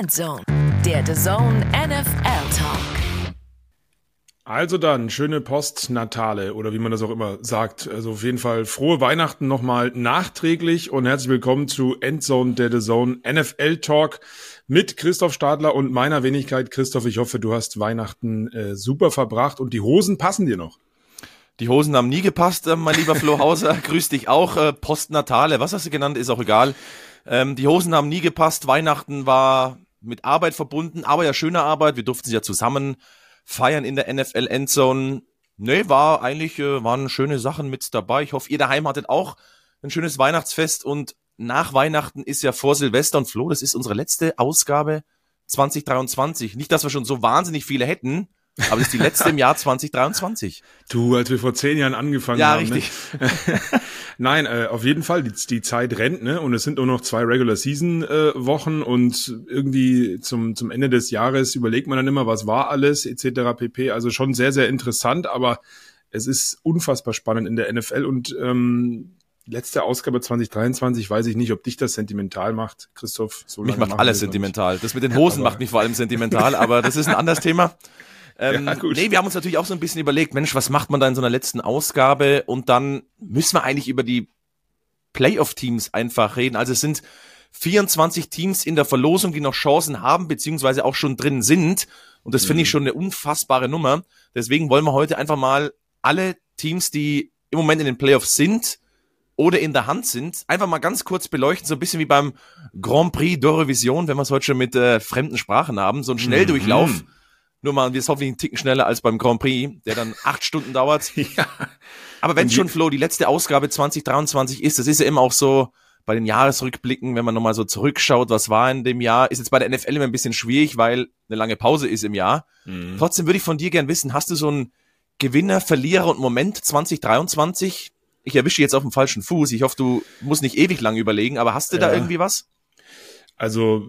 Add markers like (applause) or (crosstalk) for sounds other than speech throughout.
Endzone, der The Zone NFL Talk. Also dann, schöne Postnatale oder wie man das auch immer sagt. Also auf jeden Fall frohe Weihnachten nochmal nachträglich und herzlich willkommen zu Endzone, der The Zone NFL Talk mit Christoph Stadler und meiner Wenigkeit. Christoph, ich hoffe, du hast Weihnachten äh, super verbracht und die Hosen passen dir noch. Die Hosen haben nie gepasst, äh, mein lieber Flo (laughs) Hauser. Grüß dich auch. Äh, Postnatale, was hast du genannt, ist auch egal. Ähm, die Hosen haben nie gepasst. Weihnachten war mit Arbeit verbunden, aber ja schöne Arbeit. Wir durften sie ja zusammen feiern in der NFL Endzone. Nee, war eigentlich, äh, waren schöne Sachen mit dabei. Ich hoffe, ihr daheim hattet auch ein schönes Weihnachtsfest und nach Weihnachten ist ja vor Silvester und Flo, das ist unsere letzte Ausgabe 2023. Nicht, dass wir schon so wahnsinnig viele hätten, aber das ist die letzte im Jahr 2023. Du, als wir vor zehn Jahren angefangen ja, haben. Ja, richtig. Ne? (laughs) Nein, äh, auf jeden Fall, die, die Zeit rennt, ne? Und es sind nur noch zwei Regular Season äh, Wochen und irgendwie zum, zum Ende des Jahres überlegt man dann immer, was war alles, etc. pp. Also schon sehr, sehr interessant, aber es ist unfassbar spannend in der NFL und ähm, letzte Ausgabe 2023, weiß ich nicht, ob dich das sentimental macht, Christoph. So mich macht alles sentimental. Das mit den Hosen ja, macht mich vor allem sentimental, aber das ist ein anderes Thema. (laughs) Ähm, ja, gut. Nee, wir haben uns natürlich auch so ein bisschen überlegt, Mensch, was macht man da in so einer letzten Ausgabe? Und dann müssen wir eigentlich über die Playoff-Teams einfach reden. Also es sind 24 Teams in der Verlosung, die noch Chancen haben, beziehungsweise auch schon drin sind. Und das mhm. finde ich mhm. schon eine unfassbare Nummer. Deswegen wollen wir heute einfach mal alle Teams, die im Moment in den Playoffs sind oder in der Hand sind, einfach mal ganz kurz beleuchten, so ein bisschen wie beim Grand Prix d'Eurovision, wenn wir es heute schon mit äh, fremden Sprachen haben, so ein Schnelldurchlauf. Mhm nur mal, wir sind hoffentlich einen Ticken schneller als beim Grand Prix, der dann acht Stunden dauert. (laughs) ja. Aber wenn schon, Flo, die letzte Ausgabe 2023 ist, das ist ja immer auch so bei den Jahresrückblicken, wenn man nochmal so zurückschaut, was war in dem Jahr, ist jetzt bei der NFL immer ein bisschen schwierig, weil eine lange Pause ist im Jahr. Mhm. Trotzdem würde ich von dir gern wissen, hast du so einen Gewinner, Verlierer und Moment 2023? Ich erwische jetzt auf dem falschen Fuß. Ich hoffe, du musst nicht ewig lang überlegen, aber hast du ja. da irgendwie was? Also,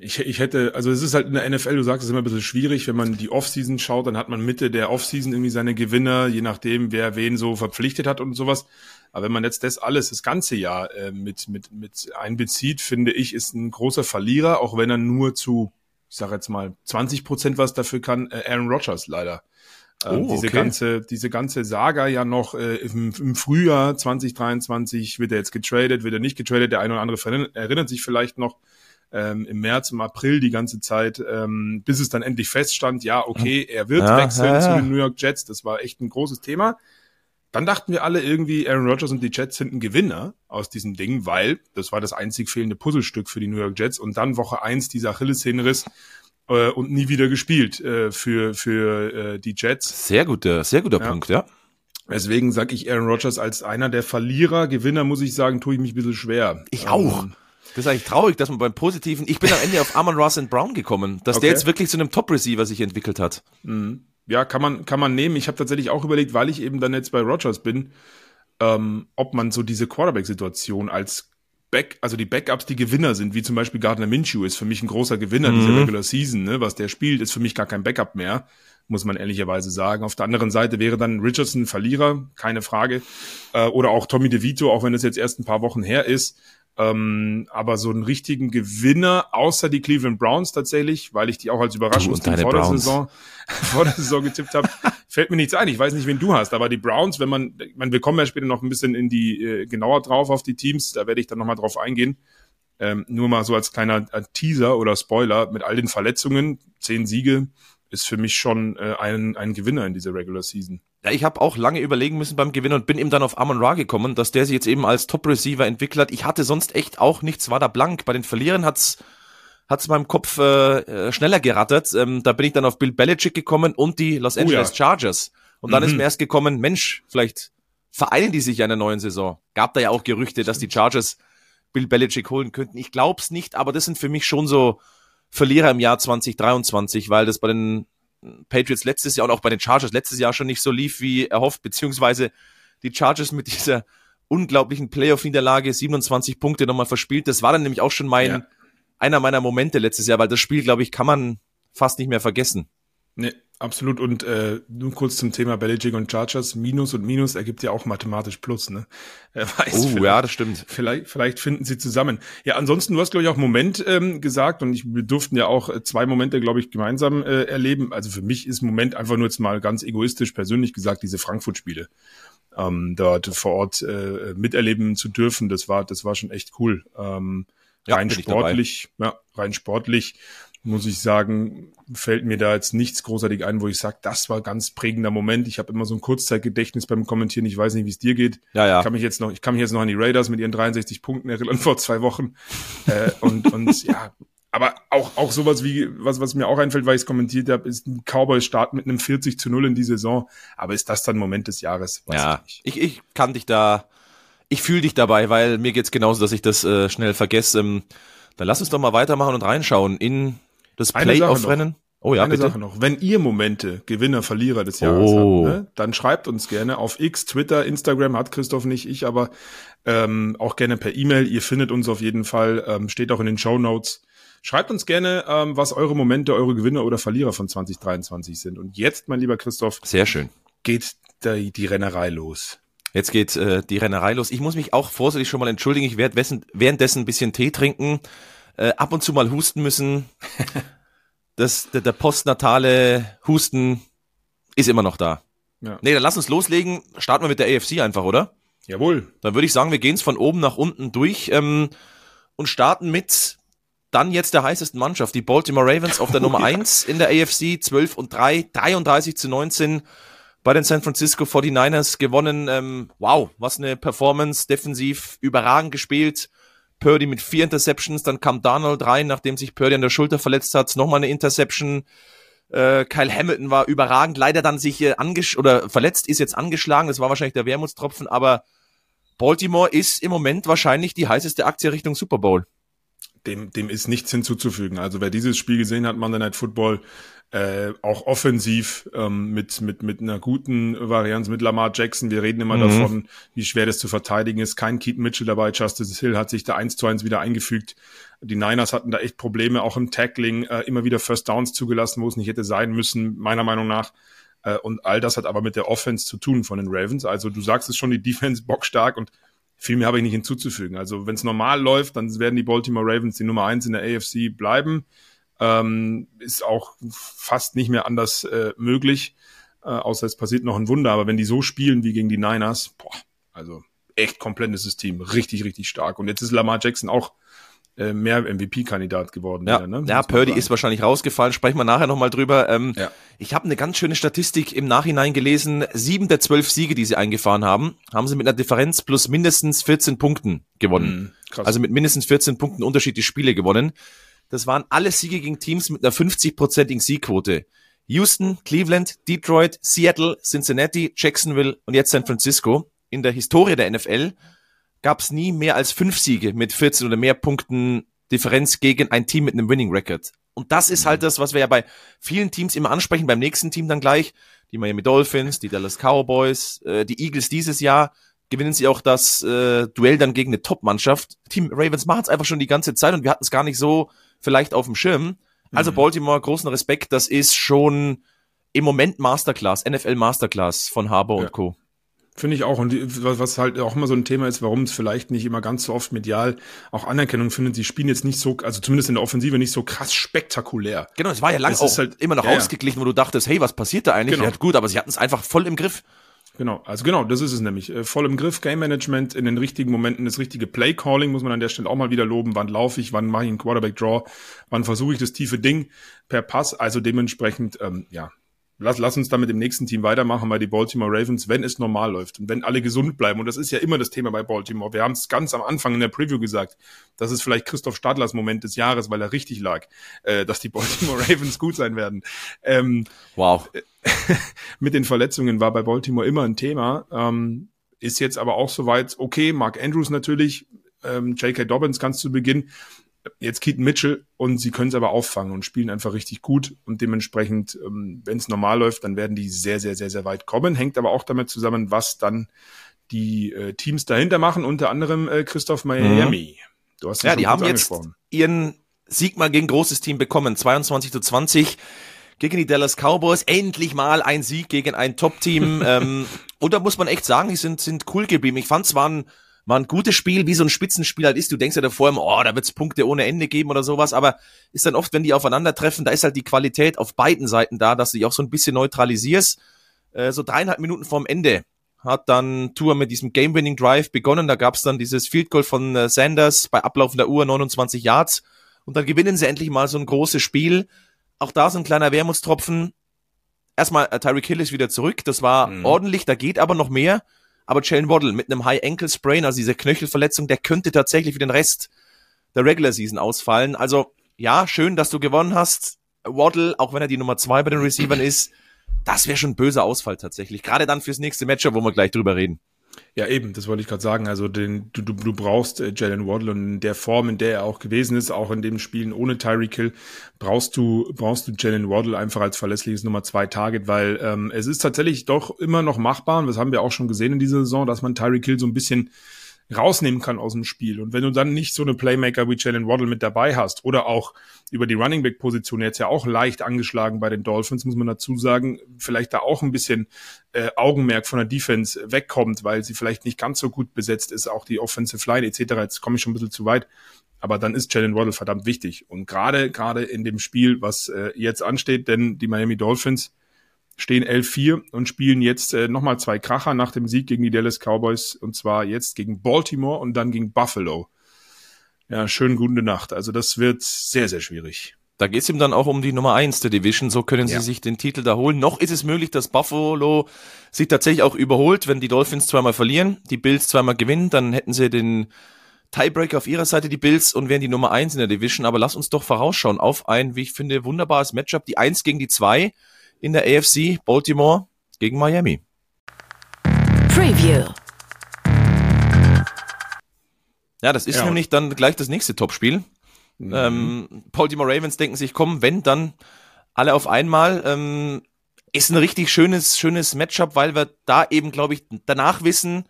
ich, ich hätte, also es ist halt in der NFL, du sagst es immer ein bisschen schwierig, wenn man die Offseason schaut, dann hat man Mitte der Offseason irgendwie seine Gewinner, je nachdem, wer wen so verpflichtet hat und sowas. Aber wenn man jetzt das alles, das ganze Jahr äh, mit, mit, mit einbezieht, finde ich, ist ein großer Verlierer, auch wenn er nur zu, ich sage jetzt mal, 20 Prozent was dafür kann, äh, Aaron Rodgers leider. Ähm, oh, diese okay. ganze, diese ganze Saga ja noch äh, im, im Frühjahr 2023 wird er jetzt getradet, wird er nicht getradet. Der eine oder andere erinnert sich vielleicht noch ähm, im März, im April die ganze Zeit, ähm, bis es dann endlich feststand, ja, okay, er wird ja, wechseln ja, ja. zu den New York Jets. Das war echt ein großes Thema. Dann dachten wir alle irgendwie, Aaron Rodgers und die Jets sind ein Gewinner aus diesem Ding, weil das war das einzig fehlende Puzzlestück für die New York Jets. Und dann Woche eins dieser Achillessehnenriss äh, und nie wieder gespielt äh, für, für äh, die Jets. Sehr guter, sehr guter Punkt, ja. Deswegen sage ich Aaron Rodgers als einer der Verlierer, Gewinner, muss ich sagen, tue ich mich ein bisschen schwer. Ich auch. Ähm, das ist eigentlich traurig, dass man beim Positiven, ich bin am Ende auf Amon Ross and Brown gekommen, dass okay. der jetzt wirklich zu einem Top-Receiver sich entwickelt hat. Mhm. Ja, kann man, kann man nehmen. Ich habe tatsächlich auch überlegt, weil ich eben dann jetzt bei Rogers bin, ähm, ob man so diese Quarterback-Situation als Back, also die Backups, die Gewinner sind, wie zum Beispiel Gardner Minshew ist für mich ein großer Gewinner mhm. dieser Regular Season, ne? was der spielt, ist für mich gar kein Backup mehr, muss man ehrlicherweise sagen. Auf der anderen Seite wäre dann Richardson Verlierer, keine Frage, äh, oder auch Tommy DeVito, auch wenn es jetzt erst ein paar Wochen her ist. Ähm, aber so einen richtigen Gewinner, außer die Cleveland Browns tatsächlich, weil ich die auch als Überraschungsteam vor der Saison, (laughs) vor der Saison getippt habe, fällt mir nichts ein. Ich weiß nicht, wen du hast, aber die Browns, wenn man, man, wir kommen ja später noch ein bisschen in die, äh, genauer drauf auf die Teams, da werde ich dann nochmal drauf eingehen. Ähm, nur mal so als kleiner äh, Teaser oder Spoiler, mit all den Verletzungen, zehn Siege, ist für mich schon äh, ein, ein Gewinner in dieser Regular Season. Ja, ich habe auch lange überlegen müssen beim Gewinn und bin eben dann auf Amon Ra gekommen, dass der sich jetzt eben als Top-Receiver entwickelt hat. Ich hatte sonst echt auch nichts, war da blank. Bei den Verlierern hat's hat's meinem Kopf äh, äh, schneller gerattert. Ähm, da bin ich dann auf Bill Belichick gekommen und die Los Angeles oh ja. Chargers. Und dann mhm. ist mir erst gekommen, Mensch, vielleicht vereinen die sich ja in der neuen Saison. Gab da ja auch Gerüchte, dass die Chargers Bill Belichick holen könnten. Ich glaub's nicht, aber das sind für mich schon so Verlierer im Jahr 2023, weil das bei den Patriots letztes Jahr und auch bei den Chargers letztes Jahr schon nicht so lief wie erhofft, beziehungsweise die Chargers mit dieser unglaublichen Playoff-Niederlage 27 Punkte nochmal verspielt. Das war dann nämlich auch schon mein, ja. einer meiner Momente letztes Jahr, weil das Spiel, glaube ich, kann man fast nicht mehr vergessen. Nee, Absolut. Und äh, nur kurz zum Thema Belichick und Chargers. Minus und Minus ergibt ja auch mathematisch Plus. Ne? (laughs) Wer weiß. Oh, ja, das stimmt. Vielleicht, vielleicht finden sie zusammen. Ja, ansonsten, du hast, glaube ich, auch Moment ähm, gesagt und ich, wir durften ja auch äh, zwei Momente, glaube ich, gemeinsam äh, erleben. Also für mich ist Moment einfach nur jetzt mal ganz egoistisch persönlich gesagt, diese Frankfurt-Spiele. Ähm, dort vor Ort äh, miterleben zu dürfen, das war, das war schon echt cool. Ähm, rein ja, sportlich, ja, rein sportlich muss ich sagen, fällt mir da jetzt nichts großartig ein, wo ich sage, das war ganz prägender Moment. Ich habe immer so ein Kurzzeitgedächtnis beim Kommentieren. Ich weiß nicht, wie es dir geht. Ja, ja. Ich kann mich jetzt noch, ich kann mich jetzt noch an die Raiders mit ihren 63 Punkten erinnern (laughs) vor zwei Wochen. äh, und, und ja, aber auch, auch sowas wie, was, was mir auch einfällt, weil ich es kommentiert habe, ist ein Cowboys-Start mit einem 40 zu 0 in die Saison. Aber ist das dann Moment des Jahres? Weiß ja, ich, ich, ich kann dich da, ich fühle dich dabei, weil mir geht's genauso, dass ich das äh, schnell vergesse. Ähm, dann lass uns doch mal weitermachen und reinschauen in das Playoff-Rennen? Oh ja, Eine bitte. Sache noch. Wenn ihr Momente, Gewinner, Verlierer des Jahres oh. habt, ne, dann schreibt uns gerne auf X, Twitter, Instagram hat Christoph nicht, ich aber ähm, auch gerne per E-Mail. Ihr findet uns auf jeden Fall, ähm, steht auch in den Show Notes. Schreibt uns gerne, ähm, was eure Momente, eure Gewinner oder Verlierer von 2023 sind. Und jetzt, mein lieber Christoph, sehr schön, geht die, die Rennerei los. Jetzt geht äh, die Rennerei los. Ich muss mich auch vorsichtig schon mal entschuldigen. Ich werde währenddessen ein bisschen Tee trinken äh, ab und zu mal husten müssen. Das, der, der postnatale Husten ist immer noch da. Ja. Nee, dann lass uns loslegen. Starten wir mit der AFC einfach, oder? Jawohl. Dann würde ich sagen, wir gehen es von oben nach unten durch ähm, und starten mit dann jetzt der heißesten Mannschaft, die Baltimore Ravens auf der oh, Nummer ja. 1 in der AFC, 12 und 3, 33 zu 19 bei den San Francisco 49ers gewonnen. Ähm, wow, was eine Performance, defensiv überragend gespielt. Purdy mit vier Interceptions, dann kam Donald rein, nachdem sich Purdy an der Schulter verletzt hat, nochmal eine Interception. Äh, Kyle Hamilton war überragend, leider dann sich äh, angesch oder verletzt, ist jetzt angeschlagen, das war wahrscheinlich der Wermutstropfen, aber Baltimore ist im Moment wahrscheinlich die heißeste Aktie Richtung Super Bowl. Dem, dem ist nichts hinzuzufügen. Also wer dieses Spiel gesehen hat, Monday Night Football, äh, auch offensiv ähm, mit, mit, mit einer guten Varianz mit Lamar Jackson. Wir reden immer mhm. davon, wie schwer das zu verteidigen ist. Kein Keaton Mitchell dabei. Justice Hill hat sich da eins zu eins wieder eingefügt. Die Niners hatten da echt Probleme, auch im Tackling, äh, immer wieder First Downs zugelassen, wo es nicht hätte sein müssen, meiner Meinung nach. Äh, und all das hat aber mit der Offense zu tun von den Ravens. Also du sagst es schon, die (laughs) Defense bockstark und viel mehr habe ich nicht hinzuzufügen. Also wenn es normal läuft, dann werden die Baltimore Ravens die Nummer eins in der AFC bleiben ähm, ist auch fast nicht mehr anders äh, möglich, äh, außer es passiert noch ein Wunder. Aber wenn die so spielen wie gegen die Niners, boah, also echt komplettes System, richtig, richtig stark. Und jetzt ist Lamar Jackson auch äh, mehr MVP-Kandidat geworden. Ja, wieder, ne? ja Purdy ist wahrscheinlich rausgefallen. Sprechen wir nachher nochmal drüber. Ähm, ja. Ich habe eine ganz schöne Statistik im Nachhinein gelesen. Sieben der zwölf Siege, die sie eingefahren haben, haben sie mit einer Differenz plus mindestens 14 Punkten gewonnen. Mhm, also mit mindestens 14 Punkten Unterschied die Spiele gewonnen. Das waren alle Siege gegen Teams mit einer 50-prozentigen Siegquote. Houston, Cleveland, Detroit, Seattle, Cincinnati, Jacksonville und jetzt San Francisco. In der Historie der NFL gab es nie mehr als fünf Siege mit 14 oder mehr Punkten Differenz gegen ein Team mit einem Winning Record. Und das ist halt das, was wir ja bei vielen Teams immer ansprechen, beim nächsten Team dann gleich. Die Miami Dolphins, die Dallas Cowboys, äh, die Eagles dieses Jahr gewinnen sie auch das äh, Duell dann gegen eine Top-Mannschaft. Team Ravens machen es einfach schon die ganze Zeit und wir hatten es gar nicht so vielleicht auf dem Schirm. Also mhm. Baltimore, großen Respekt, das ist schon im Moment Masterclass, NFL Masterclass von Harbour ja. und Co. Finde ich auch. Und was halt auch immer so ein Thema ist, warum es vielleicht nicht immer ganz so oft medial auch Anerkennung findet. Sie spielen jetzt nicht so, also zumindest in der Offensive nicht so krass spektakulär. Genau, es war ja lange auch halt, immer noch ja, ausgeglichen, wo du dachtest, hey, was passiert da eigentlich? Genau. Ja, gut, aber sie hatten es einfach voll im Griff. Genau, also genau, das ist es nämlich. Äh, voll im Griff, Game Management, in den richtigen Momenten das richtige Play Calling, muss man an der Stelle auch mal wieder loben. Wann laufe ich, wann mache ich einen Quarterback Draw, wann versuche ich das tiefe Ding per Pass. Also dementsprechend, ähm, ja, lass, lass uns damit im nächsten Team weitermachen bei die Baltimore Ravens, wenn es normal läuft und wenn alle gesund bleiben. Und das ist ja immer das Thema bei Baltimore. Wir haben es ganz am Anfang in der Preview gesagt. Das ist vielleicht Christoph Stadlers Moment des Jahres, weil er richtig lag, äh, dass die (laughs) Baltimore Ravens gut sein werden. Ähm, wow. (laughs) mit den Verletzungen war bei Baltimore immer ein Thema. Ähm, ist jetzt aber auch soweit okay. Mark Andrews natürlich, ähm, J.K. Dobbins ganz zu Beginn jetzt Keaton Mitchell und sie können es aber auffangen und spielen einfach richtig gut und dementsprechend, ähm, wenn es normal läuft, dann werden die sehr, sehr, sehr, sehr weit kommen. Hängt aber auch damit zusammen, was dann die äh, Teams dahinter machen, unter anderem äh, Christoph Miami. Mhm. Du hast ja, die haben jetzt ihren Sieg mal gegen großes Team bekommen, 22 zu 20 gegen die Dallas Cowboys. Endlich mal ein Sieg gegen ein Top-Team. (laughs) ähm, und da muss man echt sagen, die sind, sind cool geblieben. Ich fand es war war ein gutes Spiel, wie so ein Spitzenspiel halt ist. Du denkst ja davor immer, oh, da wird's Punkte ohne Ende geben oder sowas. Aber ist dann oft, wenn die aufeinandertreffen, da ist halt die Qualität auf beiden Seiten da, dass du dich auch so ein bisschen neutralisierst. Äh, so dreieinhalb Minuten vorm Ende hat dann Tour mit diesem Game-Winning-Drive begonnen. Da gab's dann dieses Field Goal von äh, Sanders bei ablaufender Uhr 29 Yards. Und dann gewinnen sie endlich mal so ein großes Spiel auch da so ein kleiner Wermutstropfen. Erstmal, äh, Tyreek Hill ist wieder zurück. Das war mhm. ordentlich, da geht aber noch mehr. Aber Jalen Waddle mit einem High Ankle Sprain, also diese Knöchelverletzung, der könnte tatsächlich für den Rest der Regular Season ausfallen. Also, ja, schön, dass du gewonnen hast. Waddle, auch wenn er die Nummer zwei bei den Receivern ist, das wäre schon ein böser Ausfall tatsächlich. Gerade dann fürs nächste Matchup, wo wir gleich drüber reden. Ja, eben, das wollte ich gerade sagen. Also den, du, du, du brauchst äh, Jalen Waddle und in der Form, in der er auch gewesen ist, auch in den Spielen ohne Tyreek Hill, brauchst du, brauchst du Jalen Waddle einfach als verlässliches Nummer zwei Target, weil ähm, es ist tatsächlich doch immer noch machbar, und das haben wir auch schon gesehen in dieser Saison, dass man Tyreek Hill so ein bisschen rausnehmen kann aus dem Spiel. Und wenn du dann nicht so eine Playmaker wie Jalen Waddle mit dabei hast oder auch über die Running Back Position jetzt ja auch leicht angeschlagen bei den Dolphins, muss man dazu sagen, vielleicht da auch ein bisschen äh, Augenmerk von der Defense wegkommt, weil sie vielleicht nicht ganz so gut besetzt ist, auch die Offensive Line etc. Jetzt komme ich schon ein bisschen zu weit. Aber dann ist Jalen Waddle verdammt wichtig. Und gerade, gerade in dem Spiel, was äh, jetzt ansteht, denn die Miami Dolphins stehen 11-4 und spielen jetzt äh, nochmal zwei Kracher nach dem Sieg gegen die Dallas Cowboys und zwar jetzt gegen Baltimore und dann gegen Buffalo. Ja, schönen gute Nacht. Also das wird sehr, sehr schwierig. Da geht's ihm dann auch um die Nummer eins der Division. So können ja. sie sich den Titel da holen. Noch ist es möglich, dass Buffalo sich tatsächlich auch überholt, wenn die Dolphins zweimal verlieren, die Bills zweimal gewinnen, dann hätten sie den Tiebreaker auf ihrer Seite, die Bills, und wären die Nummer eins in der Division. Aber lass uns doch vorausschauen auf ein, wie ich finde, wunderbares Matchup. Die eins gegen die zwei in der AFC Baltimore gegen Miami. Preview. Ja, das ist ja. nämlich dann gleich das nächste Topspiel. Mhm. Ähm, Baltimore Ravens denken sich, komm, wenn, dann alle auf einmal. Ähm, ist ein richtig schönes, schönes Matchup, weil wir da eben, glaube ich, danach wissen,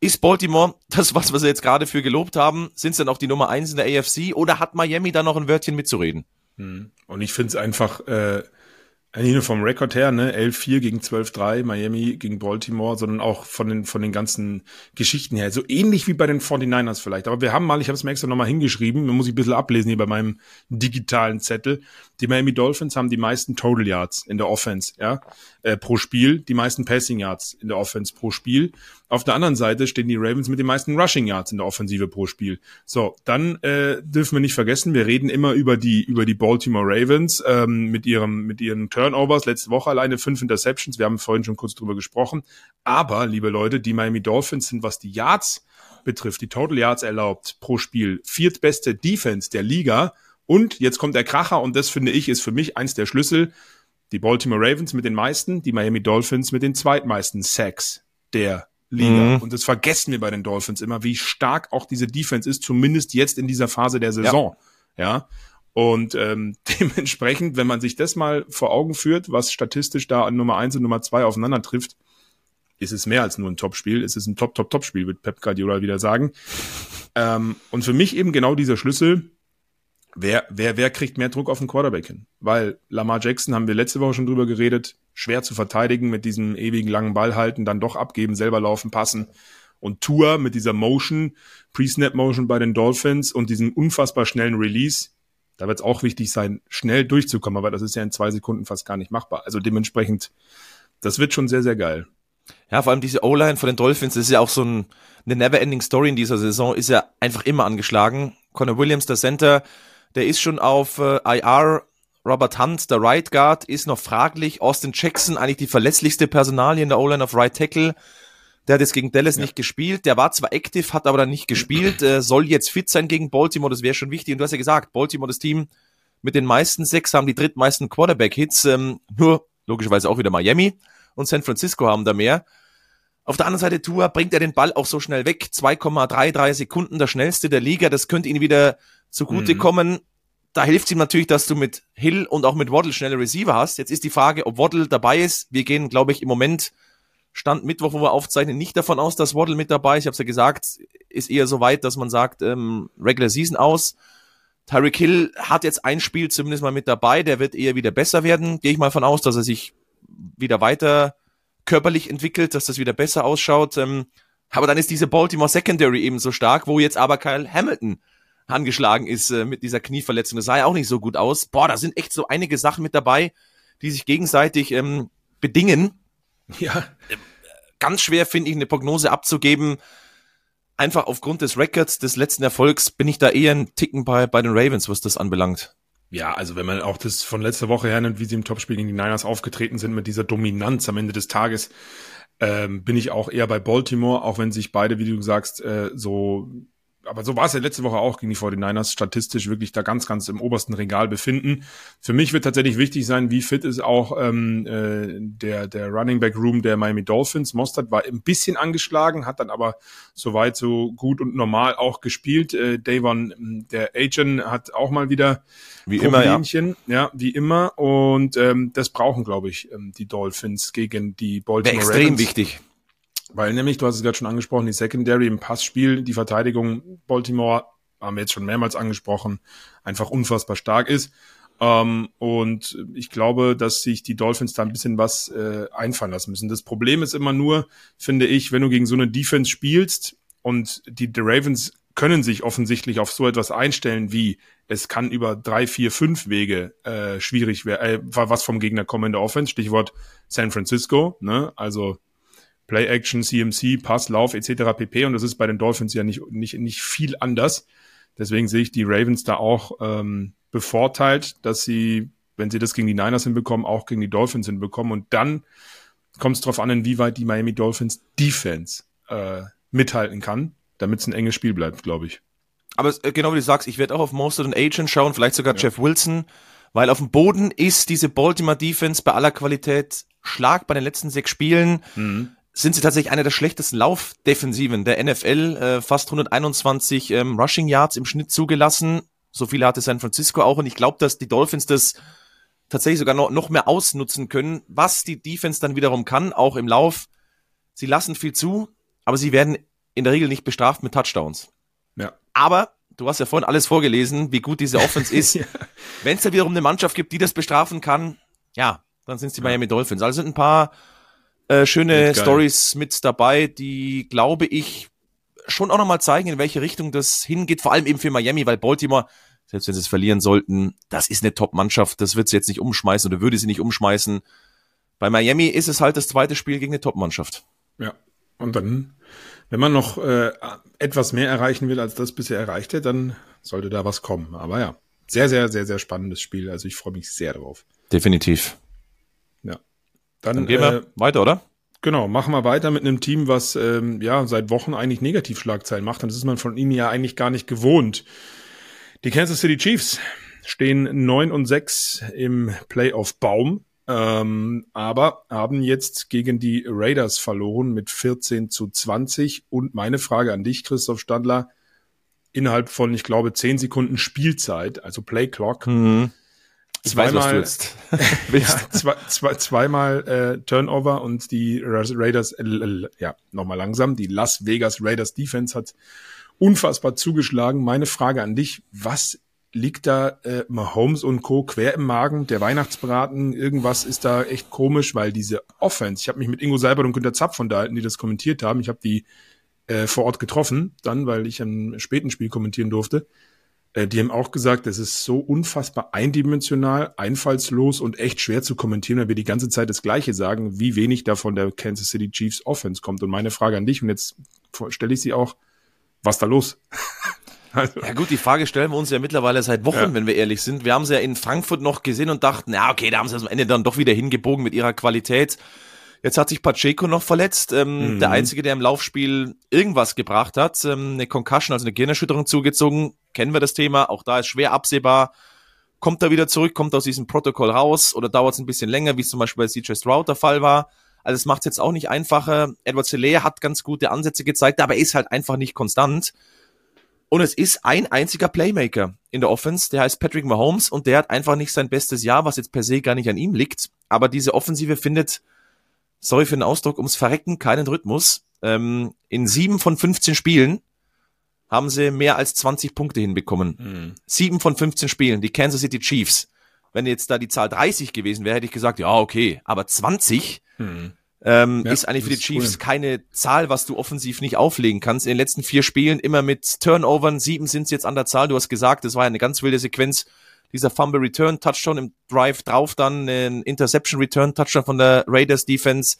ist Baltimore das, was wir sie jetzt gerade für gelobt haben? Sind sie dann auch die Nummer eins in der AFC oder hat Miami da noch ein Wörtchen mitzureden? Mhm. Und ich finde es einfach äh, nicht nur vom Rekord her, ne, 11-4 gegen 12-3, Miami gegen Baltimore, sondern auch von den, von den ganzen Geschichten her. So ähnlich wie bei den 49ers vielleicht. Aber wir haben mal, ich habe es mir extra nochmal hingeschrieben, man muss ich ein bisschen ablesen hier bei meinem digitalen Zettel. Die Miami Dolphins haben die meisten Total Yards in der Offense, ja, äh, pro Spiel, die meisten Passing Yards in der Offense pro Spiel. Auf der anderen Seite stehen die Ravens mit den meisten Rushing Yards in der Offensive pro Spiel. So, dann äh, dürfen wir nicht vergessen, wir reden immer über die über die Baltimore Ravens ähm, mit ihrem mit ihren Turnovers. Letzte Woche alleine fünf Interceptions. Wir haben vorhin schon kurz drüber gesprochen. Aber liebe Leute, die Miami Dolphins sind, was die Yards betrifft, die Total Yards erlaubt pro Spiel, viertbeste Defense der Liga. Und jetzt kommt der Kracher und das finde ich ist für mich eins der Schlüssel. Die Baltimore Ravens mit den meisten, die Miami Dolphins mit den zweitmeisten Sacks der Liga. Mhm. Und das vergessen wir bei den Dolphins immer, wie stark auch diese Defense ist, zumindest jetzt in dieser Phase der Saison. Ja. ja? Und ähm, (laughs) dementsprechend, wenn man sich das mal vor Augen führt, was statistisch da an Nummer eins und Nummer zwei aufeinander trifft, ist es mehr als nur ein Topspiel. Es ist ein Top, Top, Top-Spiel, wird Pep Guardiola wieder sagen. Ähm, und für mich eben genau dieser Schlüssel, wer, wer, wer kriegt mehr Druck auf den Quarterback hin? Weil Lamar Jackson, haben wir letzte Woche schon drüber geredet, schwer zu verteidigen mit diesem ewigen langen Ball halten, dann doch abgeben, selber laufen, passen. Und Tour mit dieser Motion, Pre-Snap Motion bei den Dolphins und diesem unfassbar schnellen Release, da wird es auch wichtig sein, schnell durchzukommen, aber das ist ja in zwei Sekunden fast gar nicht machbar. Also dementsprechend, das wird schon sehr, sehr geil. Ja, vor allem diese O-Line von den Dolphins, das ist ja auch so ein, eine never-ending Story in dieser Saison, ist ja einfach immer angeschlagen. Connor Williams, der Center, der ist schon auf äh, IR. Robert Hunt, der Right Guard, ist noch fraglich. Austin Jackson, eigentlich die verlässlichste Personalie in der O-Line auf Right Tackle. Der hat jetzt gegen Dallas ja. nicht gespielt. Der war zwar active, hat aber dann nicht gespielt. Äh, soll jetzt fit sein gegen Baltimore, das wäre schon wichtig. Und du hast ja gesagt, Baltimore, das Team mit den meisten sechs, haben die drittmeisten Quarterback-Hits. Ähm, nur logischerweise auch wieder Miami und San Francisco haben da mehr. Auf der anderen Seite, Tua bringt er den Ball auch so schnell weg. 2,33 Sekunden, der schnellste der Liga. Das könnte ihn wieder zugutekommen. Mhm. Da hilft ihm natürlich, dass du mit Hill und auch mit Waddle schnelle Receiver hast. Jetzt ist die Frage, ob Waddle dabei ist. Wir gehen, glaube ich, im Moment Stand Mittwoch, wo wir aufzeichnen, nicht davon aus, dass Waddle mit dabei ist. Ich habe es ja gesagt, ist eher so weit, dass man sagt, ähm, Regular Season aus. Tyreek Hill hat jetzt ein Spiel zumindest mal mit dabei, der wird eher wieder besser werden. Gehe ich mal von aus, dass er sich wieder weiter körperlich entwickelt, dass das wieder besser ausschaut. Ähm, aber dann ist diese Baltimore Secondary eben so stark, wo jetzt aber Kyle Hamilton angeschlagen ist äh, mit dieser Knieverletzung. Das sah ja auch nicht so gut aus. Boah, da sind echt so einige Sachen mit dabei, die sich gegenseitig ähm, bedingen. Ja. Ganz schwer finde ich eine Prognose abzugeben. Einfach aufgrund des Records des letzten Erfolgs bin ich da eher ein Ticken bei, bei den Ravens, was das anbelangt. Ja, also wenn man auch das von letzter Woche hernimmt, wie sie im Topspiel gegen die Niners aufgetreten sind mit dieser Dominanz am Ende des Tages, ähm, bin ich auch eher bei Baltimore, auch wenn sich beide, wie du sagst, äh, so aber so war es ja letzte Woche auch gegen die 49ers, statistisch wirklich da ganz, ganz im obersten Regal befinden. Für mich wird tatsächlich wichtig sein, wie fit ist auch ähm, äh, der, der Running Back Room der Miami Dolphins. Mostert war ein bisschen angeschlagen, hat dann aber soweit so gut und normal auch gespielt. Äh, Davon, der Agent, hat auch mal wieder wie Problemchen, immer, ja. ja, wie immer. Und ähm, das brauchen, glaube ich, ähm, die Dolphins gegen die Baltimore Wäre extrem Ravens. wichtig. Weil nämlich, du hast es gerade schon angesprochen, die Secondary im Passspiel, die Verteidigung Baltimore, haben wir jetzt schon mehrmals angesprochen, einfach unfassbar stark ist. Ähm, und ich glaube, dass sich die Dolphins da ein bisschen was äh, einfallen lassen müssen. Das Problem ist immer nur, finde ich, wenn du gegen so eine Defense spielst und die, die Ravens können sich offensichtlich auf so etwas einstellen wie es kann über drei, vier, fünf Wege äh, schwierig werden, äh, was vom Gegner kommen in der Offense. Stichwort San Francisco, ne? Also Play Action, CMC, Pass, Lauf etc. pp. Und das ist bei den Dolphins ja nicht, nicht, nicht viel anders. Deswegen sehe ich die Ravens da auch ähm, bevorteilt, dass sie, wenn sie das gegen die Niners hinbekommen, auch gegen die Dolphins hinbekommen. Und dann kommt es darauf an, inwieweit die Miami Dolphins Defense äh, mithalten kann, damit es ein enges Spiel bleibt, glaube ich. Aber äh, genau wie du sagst, ich werde auch auf Mostert und Agent schauen, vielleicht sogar ja. Jeff Wilson, weil auf dem Boden ist diese Baltimore Defense bei aller Qualität Schlag bei den letzten sechs Spielen. Mhm sind sie tatsächlich eine der schlechtesten Laufdefensiven der NFL. Äh, fast 121 ähm, Rushing Yards im Schnitt zugelassen. So viele hatte San Francisco auch. Und ich glaube, dass die Dolphins das tatsächlich sogar noch, noch mehr ausnutzen können, was die Defense dann wiederum kann, auch im Lauf. Sie lassen viel zu, aber sie werden in der Regel nicht bestraft mit Touchdowns. Ja. Aber du hast ja vorhin alles vorgelesen, wie gut diese Offense (laughs) ist. ja. Wenn es da wiederum eine Mannschaft gibt, die das bestrafen kann, ja, dann sind es die. Miami Dolphins. Also sind ein paar äh, schöne Stories mit dabei, die, glaube ich, schon auch nochmal zeigen, in welche Richtung das hingeht. Vor allem eben für Miami, weil Baltimore, selbst wenn sie es verlieren sollten, das ist eine Top-Mannschaft. Das wird sie jetzt nicht umschmeißen oder würde sie nicht umschmeißen. Bei Miami ist es halt das zweite Spiel gegen eine Top-Mannschaft. Ja, und dann, wenn man noch äh, etwas mehr erreichen will, als das bisher erreichte, dann sollte da was kommen. Aber ja, sehr, sehr, sehr, sehr spannendes Spiel. Also ich freue mich sehr drauf. Definitiv. Dann, Dann gehen wir äh, weiter, oder? Genau, machen wir weiter mit einem Team, was ähm, ja seit Wochen eigentlich Negativschlagzeilen macht. Und das ist man von ihnen ja eigentlich gar nicht gewohnt. Die Kansas City Chiefs stehen neun und sechs im Playoff-Baum, ähm, aber haben jetzt gegen die Raiders verloren mit 14 zu 20. Und meine Frage an dich, Christoph Stadler, innerhalb von, ich glaube, zehn Sekunden Spielzeit, also Play Clock, mhm. Ich zweimal, (laughs) (laughs) weiß, ja, zwei, zwei, zweimal äh, Turnover und die Raiders, äh, ja, nochmal langsam, die Las Vegas Raiders Defense hat unfassbar zugeschlagen. Meine Frage an dich, was liegt da äh, Mahomes und Co. quer im Magen? Der Weihnachtsbraten, irgendwas ist da echt komisch, weil diese Offense, ich habe mich mit Ingo Seibert und Günter Zapf unterhalten, die das kommentiert haben. Ich habe die äh, vor Ort getroffen, dann, weil ich ein späten Spiel kommentieren durfte. Äh, die haben auch gesagt, es ist so unfassbar eindimensional, einfallslos und echt schwer zu kommentieren, weil wir die ganze Zeit das Gleiche sagen, wie wenig davon der Kansas City Chiefs Offense kommt. Und meine Frage an dich, und jetzt stelle ich sie auch, was da los? (laughs) also. Ja gut, die Frage stellen wir uns ja mittlerweile seit Wochen, ja. wenn wir ehrlich sind. Wir haben sie ja in Frankfurt noch gesehen und dachten, ja okay, da haben sie am Ende dann doch wieder hingebogen mit ihrer Qualität. Jetzt hat sich Pacheco noch verletzt, ähm, mhm. der Einzige, der im Laufspiel irgendwas gebracht hat. Ähm, eine Concussion, also eine Gehirnerschütterung zugezogen. Kennen wir das Thema. Auch da ist schwer absehbar. Kommt er wieder zurück, kommt aus diesem Protokoll raus oder dauert es ein bisschen länger, wie es zum Beispiel bei CJ Stroud der Fall war. Also es macht es jetzt auch nicht einfacher. Edward Selaire hat ganz gute Ansätze gezeigt, aber er ist halt einfach nicht konstant. Und es ist ein einziger Playmaker in der Offense, der heißt Patrick Mahomes und der hat einfach nicht sein bestes Jahr, was jetzt per se gar nicht an ihm liegt. Aber diese Offensive findet sorry für den Ausdruck, ums Verrecken keinen Rhythmus. Ähm, in sieben von 15 Spielen haben sie mehr als 20 Punkte hinbekommen. Mhm. Sieben von 15 Spielen, die Kansas City Chiefs. Wenn jetzt da die Zahl 30 gewesen wäre, hätte ich gesagt, ja, okay. Aber 20 mhm. ähm, ja, ist eigentlich für die Chiefs cool. keine Zahl, was du offensiv nicht auflegen kannst. In den letzten vier Spielen immer mit Turnovern, sieben sind jetzt an der Zahl. Du hast gesagt, das war eine ganz wilde Sequenz. Dieser Fumble Return Touchdown im Drive drauf, dann ein Interception Return Touchdown von der Raiders Defense.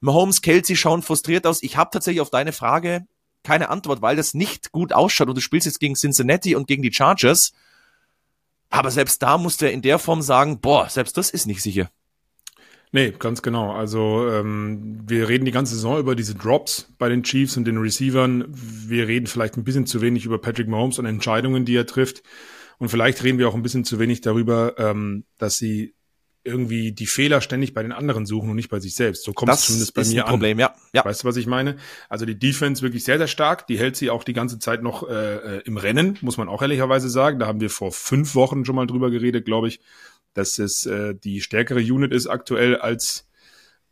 Mahomes, Kelsey schauen frustriert aus. Ich habe tatsächlich auf deine Frage keine Antwort, weil das nicht gut ausschaut und du spielst jetzt gegen Cincinnati und gegen die Chargers. Aber selbst da musst du in der Form sagen, boah, selbst das ist nicht sicher. Nee, ganz genau. Also ähm, wir reden die ganze Saison über diese Drops bei den Chiefs und den Receivern. Wir reden vielleicht ein bisschen zu wenig über Patrick Mahomes und Entscheidungen, die er trifft. Und vielleicht reden wir auch ein bisschen zu wenig darüber, ähm, dass sie irgendwie die Fehler ständig bei den anderen suchen und nicht bei sich selbst. So kommt es zumindest bei mir ein Problem, an. Ja, ja. Weißt du, was ich meine? Also die Defense wirklich sehr, sehr stark. Die hält sie auch die ganze Zeit noch äh, äh, im Rennen, muss man auch ehrlicherweise sagen. Da haben wir vor fünf Wochen schon mal drüber geredet, glaube ich, dass es äh, die stärkere Unit ist aktuell als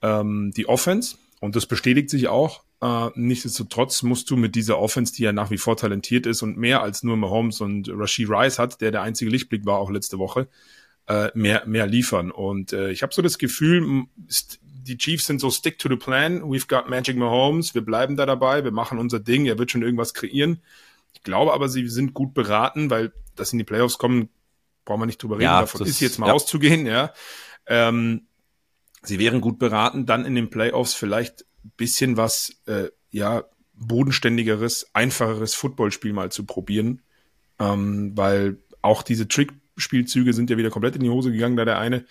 ähm, die Offense. Und das bestätigt sich auch. Äh, nichtsdestotrotz musst du mit dieser Offense, die ja nach wie vor talentiert ist und mehr als nur Mahomes und Rashid Rice hat, der der einzige Lichtblick war auch letzte Woche, äh, mehr, mehr liefern. Und äh, ich habe so das Gefühl, die Chiefs sind so stick to the plan. We've got Magic Mahomes. Wir bleiben da dabei. Wir machen unser Ding. Er wird schon irgendwas kreieren. Ich glaube aber, sie sind gut beraten, weil dass in die Playoffs kommen, brauchen wir nicht drüber reden. Ja, Davon ist jetzt mal ja. auszugehen. Ja. Ähm, sie wären gut beraten, dann in den Playoffs vielleicht bisschen was, äh, ja, bodenständigeres, einfacheres Footballspiel mal zu probieren, ähm, weil auch diese Trick Spielzüge sind ja wieder komplett in die Hose gegangen, da der eine.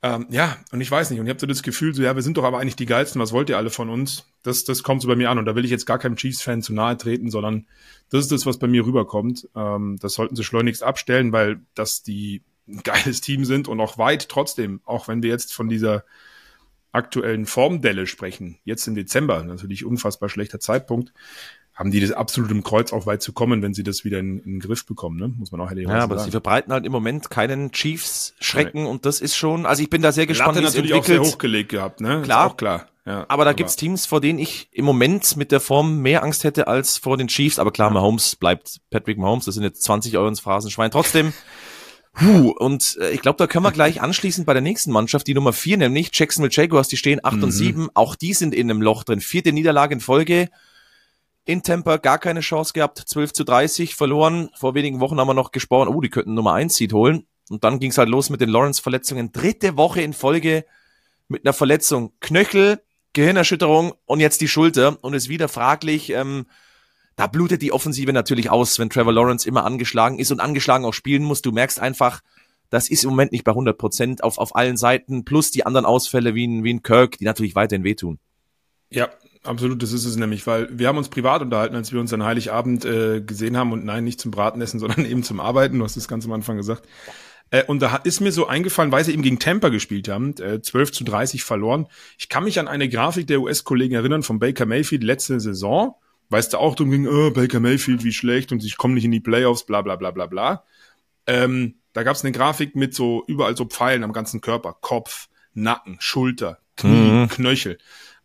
Ähm, ja, und ich weiß nicht. Und ich habe so das Gefühl, so, ja, wir sind doch aber eigentlich die Geilsten, was wollt ihr alle von uns? Das, das kommt so bei mir an. Und da will ich jetzt gar keinem Chiefs-Fan zu nahe treten, sondern das ist das, was bei mir rüberkommt. Ähm, das sollten sie schleunigst abstellen, weil das die ein geiles Team sind und auch weit trotzdem, auch wenn wir jetzt von dieser aktuellen Formdelle sprechen, jetzt im Dezember, natürlich unfassbar schlechter Zeitpunkt, haben die das absolut im Kreuz auch weit zu kommen, wenn sie das wieder in, in den Griff bekommen, ne? muss man auch ehrlich ja, sagen. Ja, aber sie verbreiten halt im Moment keinen Chiefs-Schrecken und das ist schon, also ich bin da sehr gespannt, wie es natürlich entwickelt. auch sehr hochgelegt gehabt, ne? Klar. Ist auch klar. Ja, aber da aber gibt's Teams, vor denen ich im Moment mit der Form mehr Angst hätte als vor den Chiefs. Aber klar, Mahomes bleibt Patrick Mahomes. Das sind jetzt 20 Euro ins Phrasenschwein. Trotzdem, (laughs) Puh, und äh, ich glaube, da können wir gleich anschließend bei der nächsten Mannschaft, die Nummer vier, nämlich Jacksonville Jaguars, die stehen acht mhm. und sieben. Auch die sind in einem Loch drin. Vierte Niederlage in Folge in Tampa gar keine Chance gehabt, 12 zu 30 verloren. Vor wenigen Wochen haben wir noch gesprochen, oh, die könnten Nummer 1 Seed holen. Und dann ging es halt los mit den Lawrence-Verletzungen. Dritte Woche in Folge mit einer Verletzung. Knöchel, Gehirnerschütterung und jetzt die Schulter. Und ist wieder fraglich, ähm, da blutet die Offensive natürlich aus, wenn Trevor Lawrence immer angeschlagen ist und angeschlagen auch spielen muss. Du merkst einfach, das ist im Moment nicht bei 100 Prozent auf, auf allen Seiten, plus die anderen Ausfälle wie ein, wie ein Kirk, die natürlich weiterhin wehtun. Ja, Absolut, das ist es nämlich, weil wir haben uns privat unterhalten, als wir uns an Heiligabend äh, gesehen haben und nein, nicht zum Bratenessen, (laughs) sondern eben zum Arbeiten, du hast das ganz am Anfang gesagt. Äh, und da ist mir so eingefallen, weil sie eben gegen Tampa gespielt haben, äh, 12 zu 30 verloren. Ich kann mich an eine Grafik der US-Kollegen erinnern von Baker Mayfield letzte Saison, weißt du auch drum ging, oh, Baker Mayfield, wie schlecht und ich komme nicht in die Playoffs, bla bla bla bla bla. Ähm, da gab es eine Grafik mit so überall so Pfeilen am ganzen Körper, Kopf, Nacken, Schulter, Knie, mhm. Knöchel.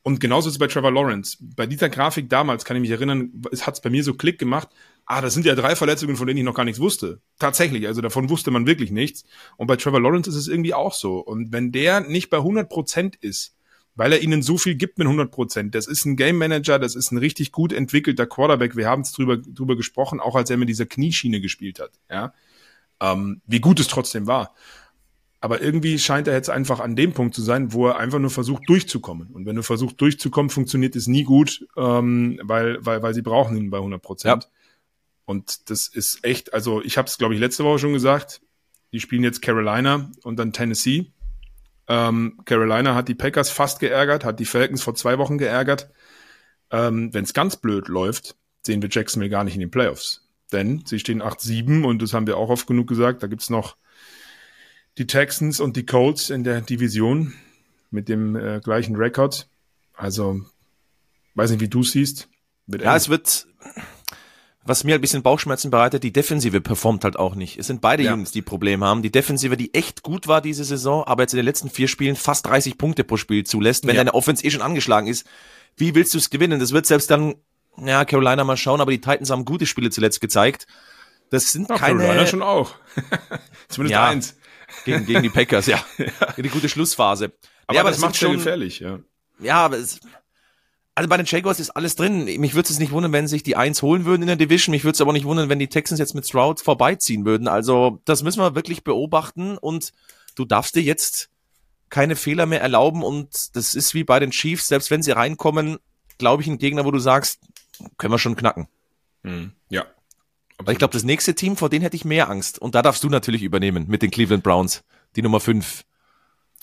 Und genauso ist es bei Trevor Lawrence. Bei dieser Grafik damals, kann ich mich erinnern, es hat es bei mir so Klick gemacht. Ah, das sind ja drei Verletzungen, von denen ich noch gar nichts wusste. Tatsächlich, also davon wusste man wirklich nichts. Und bei Trevor Lawrence ist es irgendwie auch so. Und wenn der nicht bei 100 Prozent ist, weil er ihnen so viel gibt mit 100 Prozent, das ist ein Game Manager, das ist ein richtig gut entwickelter Quarterback. Wir haben es drüber, drüber gesprochen, auch als er mit dieser Knieschiene gespielt hat. Ja, ähm, wie gut es trotzdem war. Aber irgendwie scheint er jetzt einfach an dem Punkt zu sein, wo er einfach nur versucht durchzukommen. Und wenn du versuchst durchzukommen, funktioniert es nie gut, ähm, weil, weil, weil sie brauchen ihn bei 100 Prozent. Ja. Und das ist echt, also ich habe es, glaube ich, letzte Woche schon gesagt, die spielen jetzt Carolina und dann Tennessee. Ähm, Carolina hat die Packers fast geärgert, hat die Falcons vor zwei Wochen geärgert. Ähm, wenn es ganz blöd läuft, sehen wir Jacksonville gar nicht in den Playoffs. Denn sie stehen 8-7 und das haben wir auch oft genug gesagt, da gibt's noch die Texans und die Colts in der Division mit dem äh, gleichen Rekord. Also, weiß nicht, wie du siehst. Wird ja, es wird, was mir ein bisschen Bauchschmerzen bereitet, die Defensive performt halt auch nicht. Es sind beide ja. Units, die Probleme haben. Die Defensive, die echt gut war diese Saison, aber jetzt in den letzten vier Spielen fast 30 Punkte pro Spiel zulässt. Wenn ja. deine Offense eh schon angeschlagen ist, wie willst du es gewinnen? Das wird selbst dann Ja, Carolina mal schauen, aber die Titans haben gute Spiele zuletzt gezeigt. Das sind ja, keine. Carolina schon auch. (laughs) Zumindest ja, eins. Gegen, gegen die Packers, ja. (laughs) ja. Die gute Schlussphase. Aber, ja, aber das, das macht schon gefährlich, ja. Ja, aber es, also bei den Jaguars ist alles drin. Mich würde es nicht wundern, wenn sich die Eins holen würden in der Division. Mich würde es aber nicht wundern, wenn die Texans jetzt mit Stroud vorbeiziehen würden. Also das müssen wir wirklich beobachten und du darfst dir jetzt keine Fehler mehr erlauben und das ist wie bei den Chiefs. Selbst wenn sie reinkommen, glaube ich, ein Gegner, wo du sagst, können wir schon knacken. Mhm. Ja. Weil ich glaube, das nächste Team, vor denen hätte ich mehr Angst. Und da darfst du natürlich übernehmen mit den Cleveland Browns, die Nummer 5.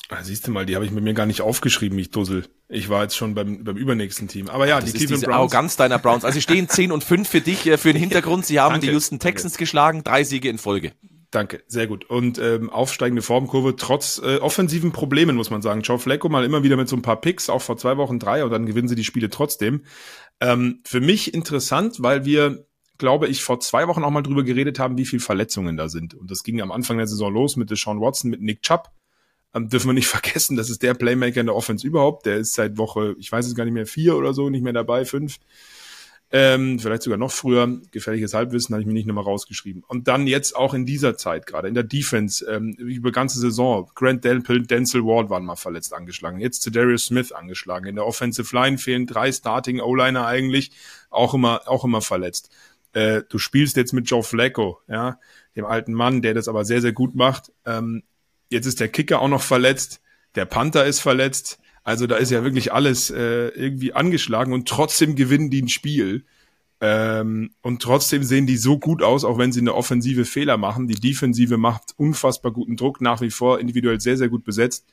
Ah, siehst du mal, die habe ich mit mir gar nicht aufgeschrieben, ich Dussel. Ich war jetzt schon beim, beim übernächsten Team. Aber ja, das die Cleveland Browns. Arroganz deiner Browns. Also sie stehen (laughs) 10 und 5 für dich, äh, für den Hintergrund. Sie haben Danke. die Houston Texans Danke. geschlagen, drei Siege in Folge. Danke, sehr gut. Und ähm, aufsteigende Formkurve, trotz äh, offensiven Problemen, muss man sagen. Joe Flacco mal immer wieder mit so ein paar Picks, auch vor zwei Wochen drei, und dann gewinnen sie die Spiele trotzdem. Ähm, für mich interessant, weil wir, glaube ich, vor zwei Wochen auch mal drüber geredet haben, wie viel Verletzungen da sind. Und das ging am Anfang der Saison los mit Deshaun Watson, mit Nick Chubb ähm, dürfen wir nicht (laughs) vergessen, das ist der Playmaker in der Offense überhaupt. Der ist seit Woche, ich weiß es gar nicht mehr, vier oder so, nicht mehr dabei, fünf. Ähm, vielleicht sogar noch früher. Gefährliches Halbwissen habe ich mir nicht nochmal rausgeschrieben. Und dann jetzt auch in dieser Zeit gerade, in der Defense, ähm, über ganze Saison. Grant Delpil, Denzel Ward waren mal verletzt angeschlagen. Jetzt zu Darius Smith angeschlagen. In der Offensive Line fehlen drei Starting O-Liner eigentlich, auch immer, auch immer verletzt. Äh, du spielst jetzt mit Joe Flacco, ja, dem alten Mann, der das aber sehr, sehr gut macht. Ähm, Jetzt ist der Kicker auch noch verletzt, der Panther ist verletzt. Also da ist ja wirklich alles äh, irgendwie angeschlagen und trotzdem gewinnen die ein Spiel. Ähm, und trotzdem sehen die so gut aus, auch wenn sie eine offensive Fehler machen. Die Defensive macht unfassbar guten Druck, nach wie vor individuell sehr, sehr gut besetzt.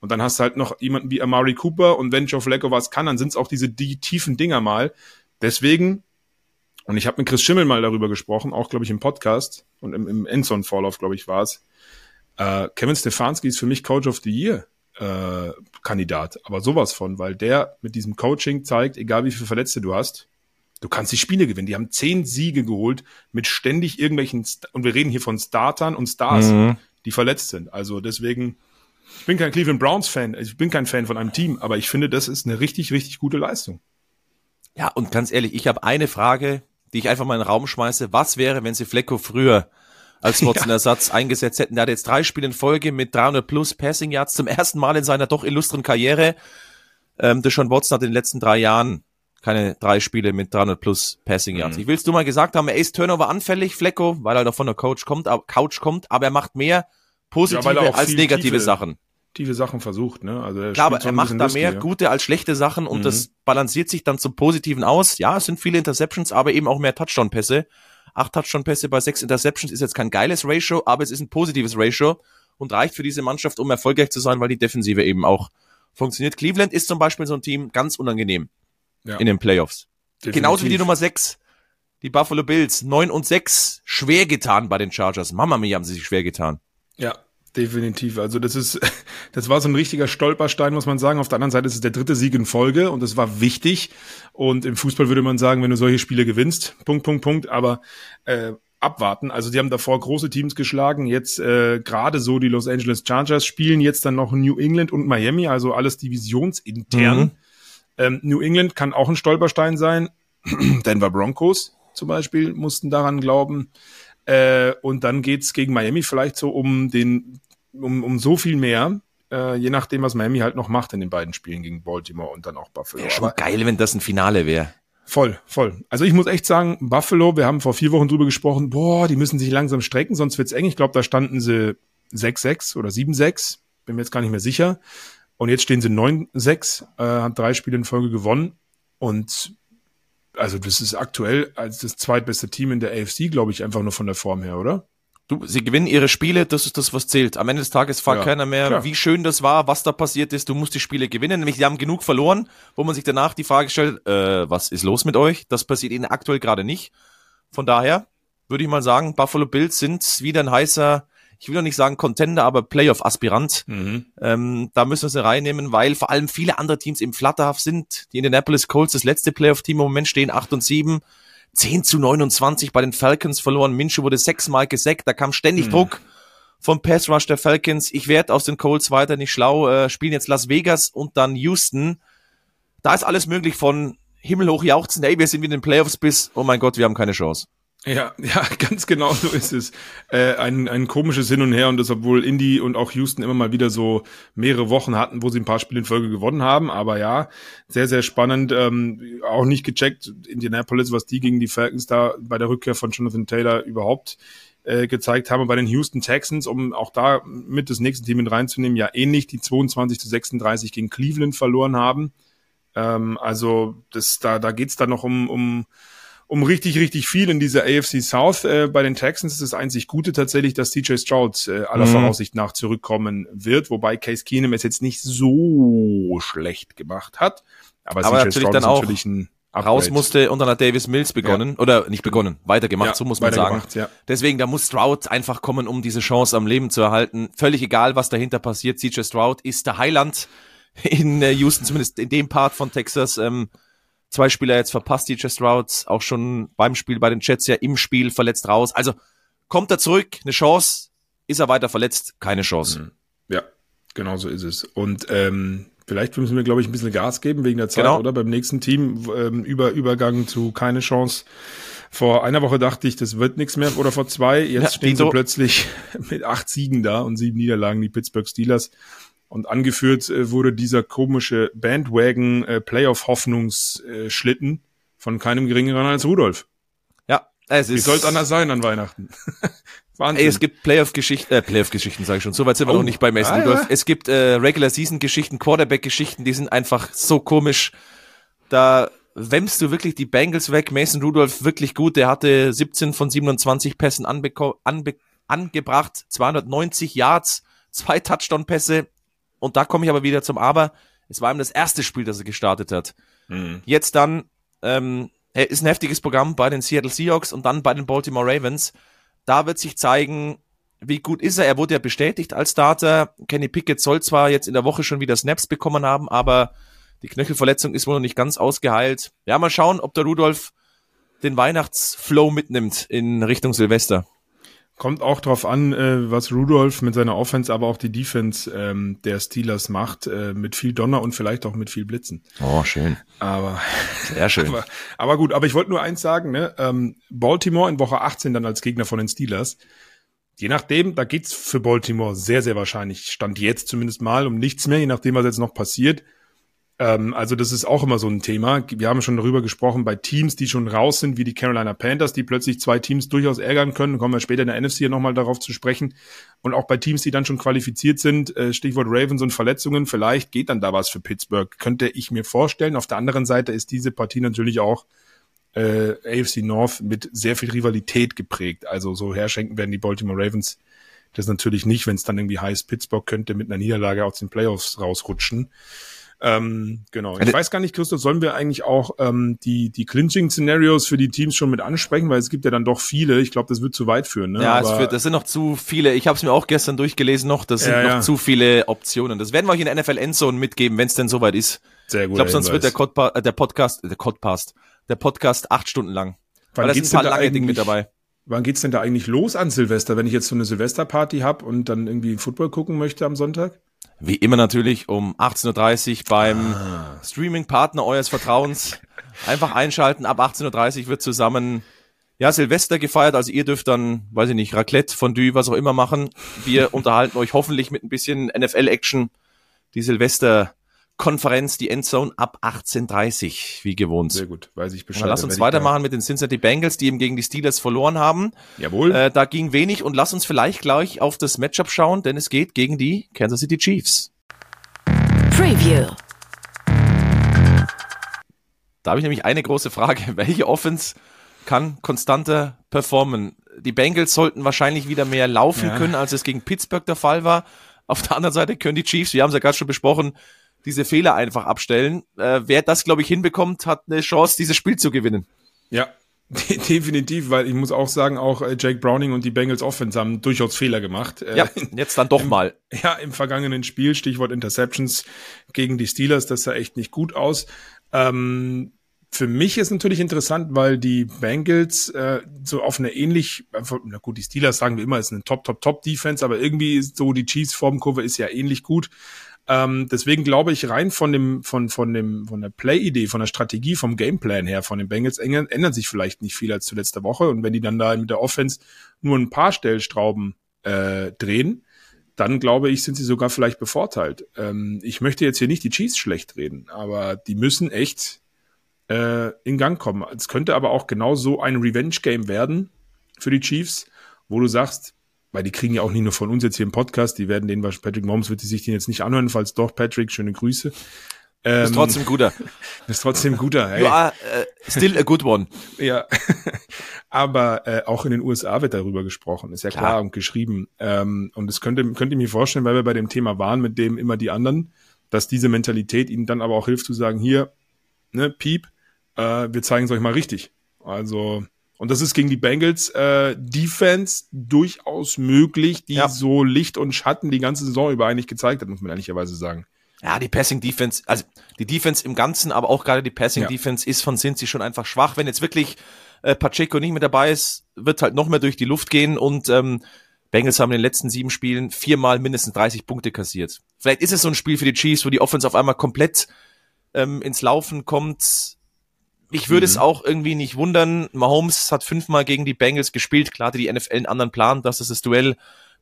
Und dann hast du halt noch jemanden wie Amari Cooper und wenn Joe Flacco was kann, dann sind es auch diese die tiefen Dinger mal. Deswegen, und ich habe mit Chris Schimmel mal darüber gesprochen, auch glaube ich im Podcast und im, im Endzone-Vorlauf, glaube ich, war es, äh, Kevin Stefanski ist für mich Coach of the Year äh, Kandidat, aber sowas von, weil der mit diesem Coaching zeigt, egal wie viele Verletzte du hast, du kannst die Spiele gewinnen. Die haben zehn Siege geholt mit ständig irgendwelchen, St und wir reden hier von Startern und Stars, mhm. die verletzt sind. Also deswegen, ich bin kein Cleveland Browns Fan, ich bin kein Fan von einem Team, aber ich finde, das ist eine richtig, richtig gute Leistung. Ja, und ganz ehrlich, ich habe eine Frage, die ich einfach mal in den Raum schmeiße. Was wäre, wenn sie Flecko früher als Watson-Ersatz (laughs) ja. eingesetzt hätten. Der hat jetzt drei Spiele in Folge mit 300 plus Passing Yards zum ersten Mal in seiner doch illustren Karriere. Ähm, Deshaun Watson hat in den letzten drei Jahren keine drei Spiele mit 300 plus Passing Yards. Mhm. Ich will's nur mal gesagt haben, er ist Turnover anfällig, Flecko, weil er doch von der Coach kommt, Couch kommt, aber er macht mehr positive ja, als negative tiefe, Sachen. Tiefe Sachen versucht, ne? Also er Klar, aber er macht da mehr ja. gute als schlechte Sachen und mhm. das balanciert sich dann zum Positiven aus. Ja, es sind viele Interceptions, aber eben auch mehr Touchdown-Pässe acht Touchdown-Pässe bei sechs Interceptions ist jetzt kein geiles Ratio, aber es ist ein positives Ratio und reicht für diese Mannschaft, um erfolgreich zu sein, weil die Defensive eben auch funktioniert. Cleveland ist zum Beispiel so ein Team ganz unangenehm ja. in den Playoffs. Definitiv. Genauso wie die Nummer sechs, die Buffalo Bills, neun und sechs, schwer getan bei den Chargers. Mama mia, haben sie sich schwer getan. Ja, Definitiv. Also das ist, (laughs) das war so ein richtiger Stolperstein, muss man sagen. Auf der anderen Seite ist es der dritte Sieg in Folge und das war wichtig. Und im Fußball würde man sagen, wenn du solche Spiele gewinnst, Punkt, Punkt, Punkt. Aber äh, abwarten. Also die haben davor große Teams geschlagen. Jetzt äh, gerade so die Los Angeles Chargers spielen jetzt dann noch New England und Miami, also alles divisionsintern. Mhm. Ähm, New England kann auch ein Stolperstein sein. (clears throat) Denver Broncos zum Beispiel mussten daran glauben. Äh, und dann geht's gegen Miami vielleicht so um den, um, um so viel mehr, äh, je nachdem, was Miami halt noch macht in den beiden Spielen gegen Baltimore und dann auch Buffalo. Wäre schon Aber geil, wenn das ein Finale wäre. Voll, voll. Also ich muss echt sagen, Buffalo, wir haben vor vier Wochen drüber gesprochen, boah, die müssen sich langsam strecken, sonst wird's eng. Ich glaube, da standen sie 6-6 oder 7-6, bin mir jetzt gar nicht mehr sicher. Und jetzt stehen sie 9-6, äh, hat drei Spiele in Folge gewonnen. Und also das ist aktuell als das zweitbeste Team in der AFC, glaube ich, einfach nur von der Form her, oder? Du, sie gewinnen ihre Spiele, das ist das, was zählt. Am Ende des Tages fragt ja, keiner mehr, klar. wie schön das war, was da passiert ist. Du musst die Spiele gewinnen. Nämlich, sie haben genug verloren, wo man sich danach die Frage stellt, äh, was ist los mit euch? Das passiert ihnen aktuell gerade nicht. Von daher würde ich mal sagen, Buffalo Bills sind wieder ein heißer ich will noch nicht sagen Contender, aber Playoff-Aspirant. Mhm. Ähm, da müssen wir sie reinnehmen, weil vor allem viele andere Teams im Flatterhaft sind. Die Indianapolis Colts, das letzte Playoff-Team im Moment stehen 8 und 7. 10 zu 29 bei den Falcons verloren. Minshew wurde sechsmal gesackt. Da kam ständig mhm. Druck vom Pass Rush der Falcons. Ich werde aus den Colts weiter nicht schlau. Äh, spielen jetzt Las Vegas und dann Houston. Da ist alles möglich von himmelhoch jauchzen, hey, wir sind in den Playoffs bis, oh mein Gott, wir haben keine Chance. Ja, (laughs) ja, ganz genau so ist es. Äh, ein, ein komisches Hin und Her und das, obwohl Indy und auch Houston immer mal wieder so mehrere Wochen hatten, wo sie ein paar Spiele in Folge gewonnen haben. Aber ja, sehr, sehr spannend. Ähm, auch nicht gecheckt, Indianapolis, was die gegen die Falcons da bei der Rückkehr von Jonathan Taylor überhaupt äh, gezeigt haben. bei den Houston Texans, um auch da mit das nächste Team mit reinzunehmen, ja ähnlich, die 22 zu 36 gegen Cleveland verloren haben. Ähm, also das, da, da geht's dann noch um, um um richtig, richtig viel in dieser AFC South. Äh, bei den Texans ist das einzig Gute tatsächlich, dass TJ Stroud äh, aller mhm. Voraussicht nach zurückkommen wird, wobei Case Keenum es jetzt nicht so schlecht gemacht hat. Aber, Aber natürlich Stroud dann auch natürlich ein Upgrade. raus musste und dann hat Davis Mills begonnen ja. oder nicht begonnen, weitergemacht, ja, so muss man sagen. Ja. Deswegen, da muss Stroud einfach kommen, um diese Chance am Leben zu erhalten. Völlig egal, was dahinter passiert. CJ Stroud ist der Heiland in äh, Houston, zumindest in dem Part von Texas. Ähm, zwei Spieler jetzt verpasst, DJ Stroud, auch schon beim Spiel bei den Jets ja im Spiel verletzt raus. Also kommt er zurück, eine Chance, ist er weiter verletzt, keine Chance. Mhm. Ja, genau so ist es. Und ähm, vielleicht müssen wir, glaube ich, ein bisschen Gas geben wegen der Zeit, genau. oder? Beim nächsten Team ähm, über Übergang zu keine Chance. Vor einer Woche dachte ich, das wird nichts mehr, oder vor zwei. Jetzt ja, stehen sie plötzlich (laughs) mit acht Siegen da und sieben Niederlagen, die Pittsburgh Steelers. Und angeführt äh, wurde dieser komische Bandwagon äh, Playoff Hoffnungsschlitten von keinem geringeren als Rudolf. Ja, es ist. Wie soll es anders sein an Weihnachten? (laughs) Wahnsinn. Ey, es gibt Playoff-Geschichten, äh, Playoff-Geschichten sage ich schon. Soweit sind wir oh. noch nicht bei Mason ah, Rudolph. Ja. Es gibt äh, Regular-Season-Geschichten, Quarterback-Geschichten, die sind einfach so komisch. Da wämmst du wirklich die Bengals weg. Mason Rudolph wirklich gut. Der hatte 17 von 27 Pässen anbe angebracht, 290 Yards, zwei Touchdown-Pässe, und da komme ich aber wieder zum Aber. Es war ihm das erste Spiel, das er gestartet hat. Mhm. Jetzt dann ähm, ist ein heftiges Programm bei den Seattle Seahawks und dann bei den Baltimore Ravens. Da wird sich zeigen, wie gut ist er. Er wurde ja bestätigt als Starter. Kenny Pickett soll zwar jetzt in der Woche schon wieder Snaps bekommen haben, aber die Knöchelverletzung ist wohl noch nicht ganz ausgeheilt. Ja, mal schauen, ob der Rudolf den Weihnachtsflow mitnimmt in Richtung Silvester. Kommt auch drauf an, äh, was Rudolph mit seiner Offense, aber auch die Defense ähm, der Steelers macht, äh, mit viel Donner und vielleicht auch mit viel Blitzen. Oh, schön. Aber sehr schön. (laughs) aber, aber gut, aber ich wollte nur eins sagen, ne? Ähm, Baltimore in Woche 18 dann als Gegner von den Steelers. Je nachdem, da geht's für Baltimore sehr, sehr wahrscheinlich, stand jetzt zumindest mal um nichts mehr, je nachdem, was jetzt noch passiert. Ähm, also das ist auch immer so ein Thema. Wir haben schon darüber gesprochen, bei Teams, die schon raus sind, wie die Carolina Panthers, die plötzlich zwei Teams durchaus ärgern können, kommen wir später in der NFC hier nochmal darauf zu sprechen. Und auch bei Teams, die dann schon qualifiziert sind, äh, Stichwort Ravens und Verletzungen, vielleicht geht dann da was für Pittsburgh, könnte ich mir vorstellen. Auf der anderen Seite ist diese Partie natürlich auch äh, AFC North mit sehr viel Rivalität geprägt. Also so herschenken werden die Baltimore Ravens das natürlich nicht, wenn es dann irgendwie heißt, Pittsburgh könnte mit einer Niederlage aus den Playoffs rausrutschen. Ähm, genau. Ich weiß gar nicht, Christoph, sollen wir eigentlich auch ähm, die, die Clinching-Szenarios für die Teams schon mit ansprechen, weil es gibt ja dann doch viele. Ich glaube, das wird zu weit führen. Ne? Ja, Aber, es wird, das sind noch zu viele. Ich habe es mir auch gestern durchgelesen noch. Das sind ja, noch ja. zu viele Optionen. Das werden wir euch in der NFL Endzone mitgeben, wenn es denn soweit ist. Sehr gut. Ich glaube, sonst wird der, äh, der Podcast, der Codcast, der Podcast acht Stunden lang. Wann weil da sind ein paar lange Dinge mit dabei. Wann geht's denn da eigentlich los an Silvester, wenn ich jetzt so eine Silvesterparty hab und dann irgendwie Football gucken möchte am Sonntag? Wie immer natürlich um 18.30 Uhr beim ah. Streaming-Partner eures Vertrauens. Einfach einschalten. Ab 18.30 Uhr wird zusammen ja, Silvester gefeiert. Also ihr dürft dann, weiß ich nicht, Raclette, Fondue, was auch immer machen. Wir (laughs) unterhalten euch hoffentlich mit ein bisschen NFL-Action. Die Silvester Konferenz, die Endzone ab 18.30 wie gewohnt. Sehr gut, weiß ich Bescheid. Und lass uns weitermachen mit den Cincinnati Bengals, die eben gegen die Steelers verloren haben. Jawohl. Äh, da ging wenig und lass uns vielleicht gleich auf das Matchup schauen, denn es geht gegen die Kansas City Chiefs. Preview. Da habe ich nämlich eine große Frage. (laughs) Welche Offense kann konstanter performen? Die Bengals sollten wahrscheinlich wieder mehr laufen ja. können, als es gegen Pittsburgh der Fall war. Auf der anderen Seite können die Chiefs, wir haben es ja gerade schon besprochen, diese Fehler einfach abstellen. Äh, wer das, glaube ich, hinbekommt, hat eine Chance, dieses Spiel zu gewinnen. Ja, definitiv, weil ich muss auch sagen, auch äh, Jake Browning und die Bengals Offense haben durchaus Fehler gemacht. Äh, ja, jetzt dann doch mal. Ja, im vergangenen Spiel, Stichwort Interceptions gegen die Steelers, das sah echt nicht gut aus. Ähm, für mich ist natürlich interessant, weil die Bengals äh, so auf eine ähnlich, na gut, die Steelers sagen wir immer, ist eine Top, Top, Top Defense, aber irgendwie ist so die Chiefs Formkurve ist ja ähnlich gut. Ähm, deswegen glaube ich, rein von dem, von, von dem, von der Play-Idee, von der Strategie, vom Gameplan her von den Bengals ändert sich vielleicht nicht viel als zu letzter Woche. Und wenn die dann da mit der Offense nur ein paar Stellstrauben äh, drehen, dann glaube ich, sind sie sogar vielleicht bevorteilt. Ähm, ich möchte jetzt hier nicht die Chiefs schlecht reden, aber die müssen echt äh, in Gang kommen. Es könnte aber auch genau so ein Revenge-Game werden für die Chiefs, wo du sagst, weil die kriegen ja auch nicht nur von uns jetzt hier im Podcast, die werden den, Patrick Mahomes wird sich den jetzt nicht anhören, falls doch, Patrick, schöne Grüße. Ähm, (laughs) ist trotzdem guter. Ist trotzdem guter. Hey. You are uh, still a good one. (laughs) ja. Aber äh, auch in den USA wird darüber gesprochen, ist ja klar, klar und geschrieben. Ähm, und es könnte, könnte ich mir vorstellen, weil wir bei dem Thema waren, mit dem immer die anderen, dass diese Mentalität ihnen dann aber auch hilft zu sagen, hier, ne, Piep, äh, wir zeigen es euch mal richtig. Also und das ist gegen die Bengals äh, Defense durchaus möglich, die ja. so Licht und Schatten die ganze Saison über eigentlich gezeigt hat, muss man ehrlicherweise sagen. Ja, die Passing Defense, also die Defense im Ganzen, aber auch gerade die Passing ja. Defense ist von Cincy schon einfach schwach. Wenn jetzt wirklich äh, Pacheco nicht mehr dabei ist, wird halt noch mehr durch die Luft gehen und ähm, Bengals haben in den letzten sieben Spielen viermal mindestens 30 Punkte kassiert. Vielleicht ist es so ein Spiel für die Chiefs, wo die Offense auf einmal komplett ähm, ins Laufen kommt ich würde mhm. es auch irgendwie nicht wundern. Mahomes hat fünfmal gegen die Bengals gespielt. Klar hatte die NFL einen anderen Plan, dass es das Duell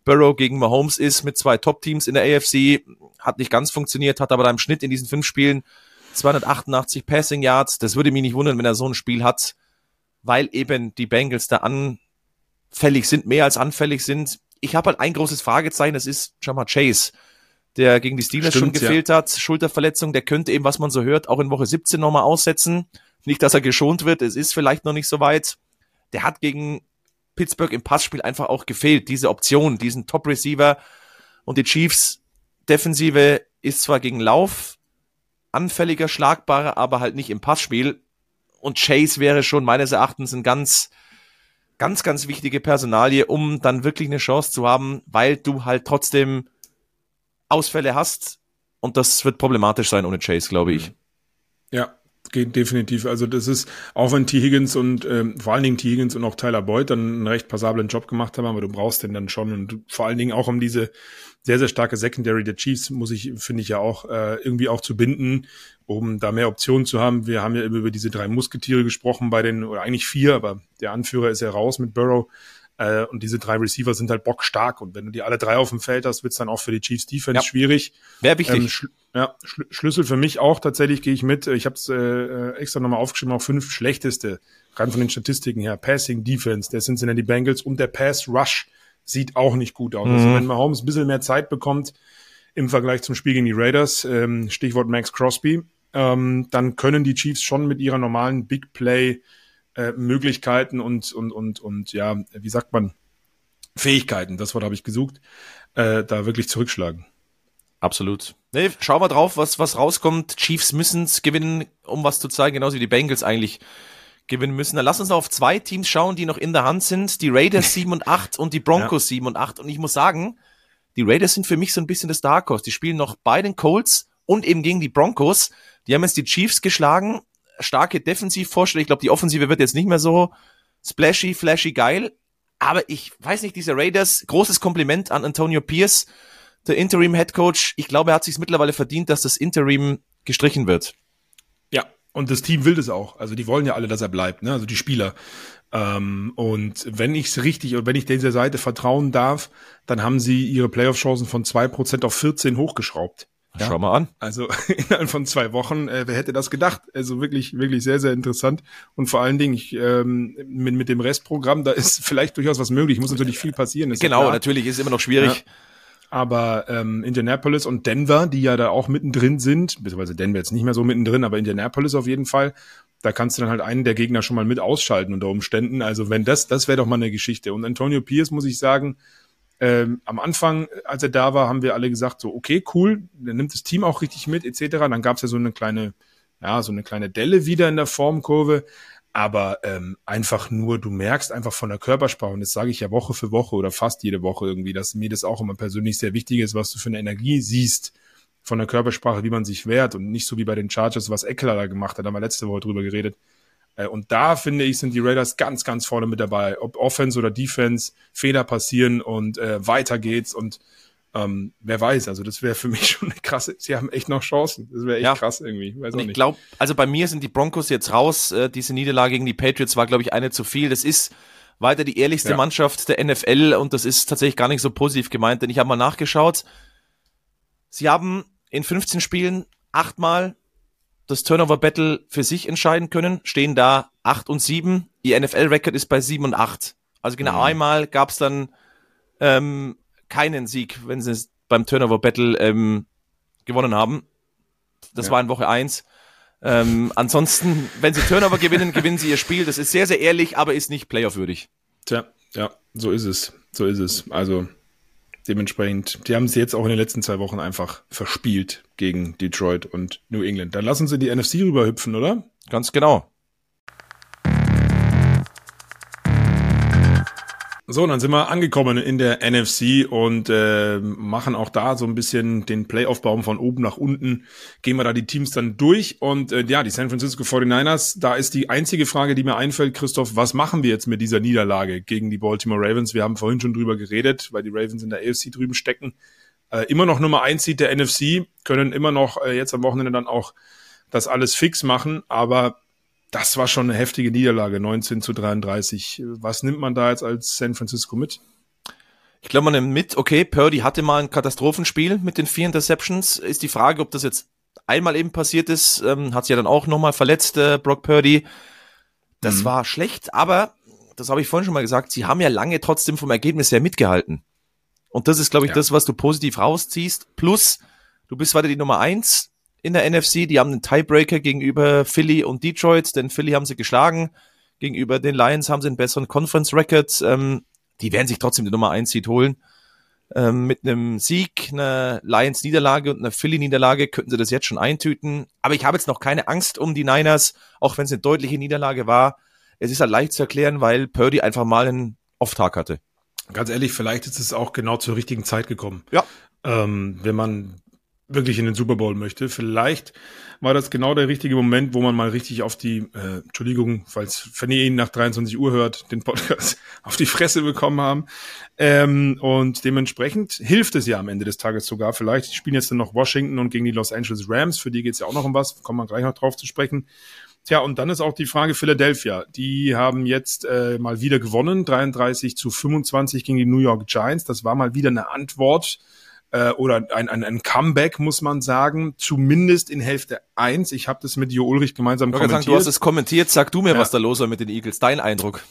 Burrow gegen Mahomes ist mit zwei Top-Teams in der AFC. Hat nicht ganz funktioniert, hat aber da im Schnitt in diesen fünf Spielen 288 Passing Yards. Das würde mich nicht wundern, wenn er so ein Spiel hat, weil eben die Bengals da anfällig sind, mehr als anfällig sind. Ich habe halt ein großes Fragezeichen, das ist Jamar Chase, der gegen die Steelers Stimmt, schon gefehlt ja. hat. Schulterverletzung, der könnte eben, was man so hört, auch in Woche 17 nochmal aussetzen. Nicht, dass er geschont wird, es ist vielleicht noch nicht so weit. Der hat gegen Pittsburgh im Passspiel einfach auch gefehlt, diese Option, diesen Top-Receiver. Und die Chiefs Defensive ist zwar gegen Lauf anfälliger, schlagbarer, aber halt nicht im Passspiel. Und Chase wäre schon meines Erachtens ein ganz, ganz, ganz wichtige Personalie, um dann wirklich eine Chance zu haben, weil du halt trotzdem Ausfälle hast. Und das wird problematisch sein ohne Chase, glaube ich. Ja, Geht definitiv. Also das ist, auch wenn T. Higgins und ähm, vor allen Dingen T. Higgins und auch Tyler Boyd dann einen recht passablen Job gemacht haben, aber du brauchst den dann schon und vor allen Dingen auch um diese sehr, sehr starke Secondary der Chiefs muss ich, finde ich ja auch, äh, irgendwie auch zu binden, um da mehr Optionen zu haben. Wir haben ja über diese drei Musketiere gesprochen bei den, oder eigentlich vier, aber der Anführer ist ja raus mit Burrow. Äh, und diese drei Receiver sind halt bockstark. Und wenn du die alle drei auf dem Feld hast, wird's dann auch für die Chiefs Defense ja. schwierig. Wäre wichtig. Ähm, Schl ja, Schl Schlüssel für mich auch tatsächlich, gehe ich mit. Ich habe es äh, extra nochmal aufgeschrieben, auch fünf schlechteste, rein von den Statistiken her. Passing Defense der Cincinnati Bengals und der Pass Rush sieht auch nicht gut aus. Also mhm. Also wenn Mahomes ein bisschen mehr Zeit bekommt im Vergleich zum Spiel gegen die Raiders, ähm, Stichwort Max Crosby, ähm, dann können die Chiefs schon mit ihrer normalen Big Play äh, Möglichkeiten und, und, und, und ja, wie sagt man, Fähigkeiten, das Wort habe ich gesucht, äh, da wirklich zurückschlagen. Absolut. Nee, schau mal drauf, was, was rauskommt. Chiefs müssen's gewinnen, um was zu zeigen, genauso wie die Bengals eigentlich gewinnen müssen. Dann lass uns noch auf zwei Teams schauen, die noch in der Hand sind. Die Raiders (laughs) 7 und 8 und die Broncos ja. 7 und 8. Und ich muss sagen, die Raiders sind für mich so ein bisschen das Dark Horse. Die spielen noch bei den Colts und eben gegen die Broncos. Die haben jetzt die Chiefs geschlagen starke Defensivvorstellung. Ich glaube, die Offensive wird jetzt nicht mehr so splashy, flashy, geil. Aber ich weiß nicht, diese Raiders, großes Kompliment an Antonio Pierce, der Interim Head Coach. Ich glaube, er hat sich mittlerweile verdient, dass das Interim gestrichen wird. Ja, und das Team will das auch. Also die wollen ja alle, dass er bleibt, ne? Also die Spieler. Ähm, und wenn ich es richtig und wenn ich dieser Seite vertrauen darf, dann haben sie ihre Playoff-Chancen von zwei Prozent auf 14 hochgeschraubt. Ja, Schau mal an. Also (laughs) innerhalb von zwei Wochen, äh, wer hätte das gedacht? Also wirklich, wirklich sehr, sehr interessant. Und vor allen Dingen ich, ähm, mit, mit dem Restprogramm, da ist vielleicht durchaus was möglich. Muss natürlich viel passieren. Genau, ja natürlich ist immer noch schwierig. Ja. Aber ähm, Indianapolis und Denver, die ja da auch mittendrin sind, beziehungsweise Denver jetzt nicht mehr so mittendrin, aber Indianapolis auf jeden Fall, da kannst du dann halt einen der Gegner schon mal mit ausschalten unter Umständen. Also wenn das, das wäre doch mal eine Geschichte. Und Antonio Pierce, muss ich sagen, ähm, am Anfang, als er da war, haben wir alle gesagt, so, okay, cool, der nimmt das Team auch richtig mit, etc. Dann gab es ja so eine kleine, ja, so eine kleine Delle wieder in der Formkurve. Aber ähm, einfach nur, du merkst einfach von der Körpersprache, und das sage ich ja Woche für Woche oder fast jede Woche irgendwie, dass mir das auch immer persönlich sehr wichtig ist, was du für eine Energie siehst von der Körpersprache, wie man sich wehrt und nicht so wie bei den Chargers, was Eckler da gemacht hat, da haben wir letzte Woche drüber geredet äh, und da finde ich, sind die Raiders ganz, ganz vorne mit dabei. Ob Offense oder Defense, Fehler passieren und äh, weiter geht's. Und Ähm, wer weiß, also das wäre für (laughs) mich schon eine krasse, sie haben echt noch Chancen. Das wäre echt ja. krass irgendwie. Weiß Und ich glaube, also bei mir sind die Broncos jetzt raus. Äh, diese Niederlage gegen die Patriots war, glaube ich, eine zu viel. Das ist weiter die ehrlichste ja. Mannschaft der NFL und das ist tatsächlich gar nicht so positiv gemeint, denn ich habe mal nachgeschaut. Sie haben in 15 Spielen achtmal das Turnover Battle für sich entscheiden können, stehen da 8 und 7. Ihr NFL-Record ist bei 7 und 8. Also genau mhm. einmal gab es dann ähm, keinen Sieg, wenn sie es beim Turnover Battle ähm, gewonnen haben. Das ja. war in Woche 1. Ähm, ansonsten, wenn sie Turnover gewinnen, gewinnen sie ihr Spiel. Das ist sehr, sehr ehrlich, aber ist nicht playoff-würdig. Tja, ja, so ist es. So ist es. Also dementsprechend, die haben sie jetzt auch in den letzten zwei Wochen einfach verspielt gegen Detroit und New England. Dann lassen sie die NFC rüberhüpfen, oder? Ganz genau. So, dann sind wir angekommen in der NFC und äh, machen auch da so ein bisschen den Playoff-Baum von oben nach unten. Gehen wir da die Teams dann durch und äh, ja, die San Francisco 49ers, da ist die einzige Frage, die mir einfällt, Christoph, was machen wir jetzt mit dieser Niederlage gegen die Baltimore Ravens? Wir haben vorhin schon drüber geredet, weil die Ravens in der AFC drüben stecken. Äh, immer noch Nummer eins Seed der NFC, können immer noch äh, jetzt am Wochenende dann auch das alles fix machen, aber das war schon eine heftige Niederlage, 19 zu 33. Was nimmt man da jetzt als San Francisco mit? Ich glaube, man nimmt mit, okay, Purdy hatte mal ein Katastrophenspiel mit den vier Interceptions. Ist die Frage, ob das jetzt einmal eben passiert ist. Ähm, hat sich ja dann auch nochmal verletzt, äh, Brock Purdy. Das mhm. war schlecht, aber, das habe ich vorhin schon mal gesagt, sie haben ja lange trotzdem vom Ergebnis her mitgehalten. Und das ist, glaube ich, ja. das, was du positiv rausziehst. Plus, du bist weiter die Nummer eins in der NFC. Die haben einen Tiebreaker gegenüber Philly und Detroit, denn Philly haben sie geschlagen. Gegenüber den Lions haben sie einen besseren Conference Record. Ähm, die werden sich trotzdem die Nummer 1 Seed holen. Ähm, mit einem Sieg, einer Lions-Niederlage und einer Philly-Niederlage könnten sie das jetzt schon eintüten. Aber ich habe jetzt noch keine Angst um die Niners, auch wenn es eine deutliche Niederlage war. Es ist halt leicht zu erklären, weil Purdy einfach mal einen Off-Tag hatte. Ganz ehrlich, vielleicht ist es auch genau zur richtigen Zeit gekommen. Ja. Ähm, wenn man wirklich in den Super Bowl möchte. Vielleicht war das genau der richtige Moment, wo man mal richtig auf die, äh, Entschuldigung, falls wenn ihr ihn nach 23 Uhr hört, den Podcast (laughs) auf die Fresse bekommen haben. Ähm, und dementsprechend hilft es ja am Ende des Tages sogar. Vielleicht spielen jetzt dann noch Washington und gegen die Los Angeles Rams. Für die geht's ja auch noch um was. Kommen wir gleich noch drauf zu sprechen. Tja, und dann ist auch die Frage Philadelphia. Die haben jetzt äh, mal wieder gewonnen, 33 zu 25 gegen die New York Giants. Das war mal wieder eine Antwort äh, oder ein, ein, ein Comeback, muss man sagen, zumindest in Hälfte eins. Ich habe das mit Jo Ulrich gemeinsam ich kommentiert. Sagen, du hast es kommentiert, sag du mir, ja. was da los war mit den Eagles, dein Eindruck.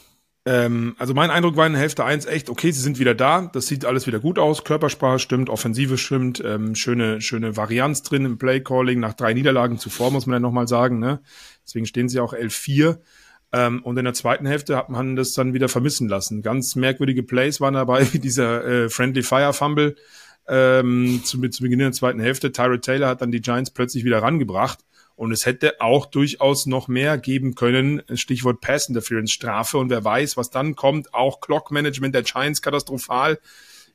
Ähm, also mein Eindruck war in Hälfte eins echt, okay, sie sind wieder da, das sieht alles wieder gut aus, Körpersprache stimmt, Offensive stimmt, ähm, schöne, schöne Varianz drin im Playcalling, nach drei Niederlagen zuvor, muss man ja nochmal sagen, ne? Deswegen stehen sie auch 11-4. Ähm, und in der zweiten Hälfte hat man das dann wieder vermissen lassen. Ganz merkwürdige Plays waren dabei, (laughs) wie dieser äh, Friendly Fire Fumble, ähm, zu, zu Beginn der zweiten Hälfte. Tyrod Taylor hat dann die Giants plötzlich wieder rangebracht. Und es hätte auch durchaus noch mehr geben können. Stichwort Pass Interference Strafe. Und wer weiß, was dann kommt. Auch Clock Management der Giants katastrophal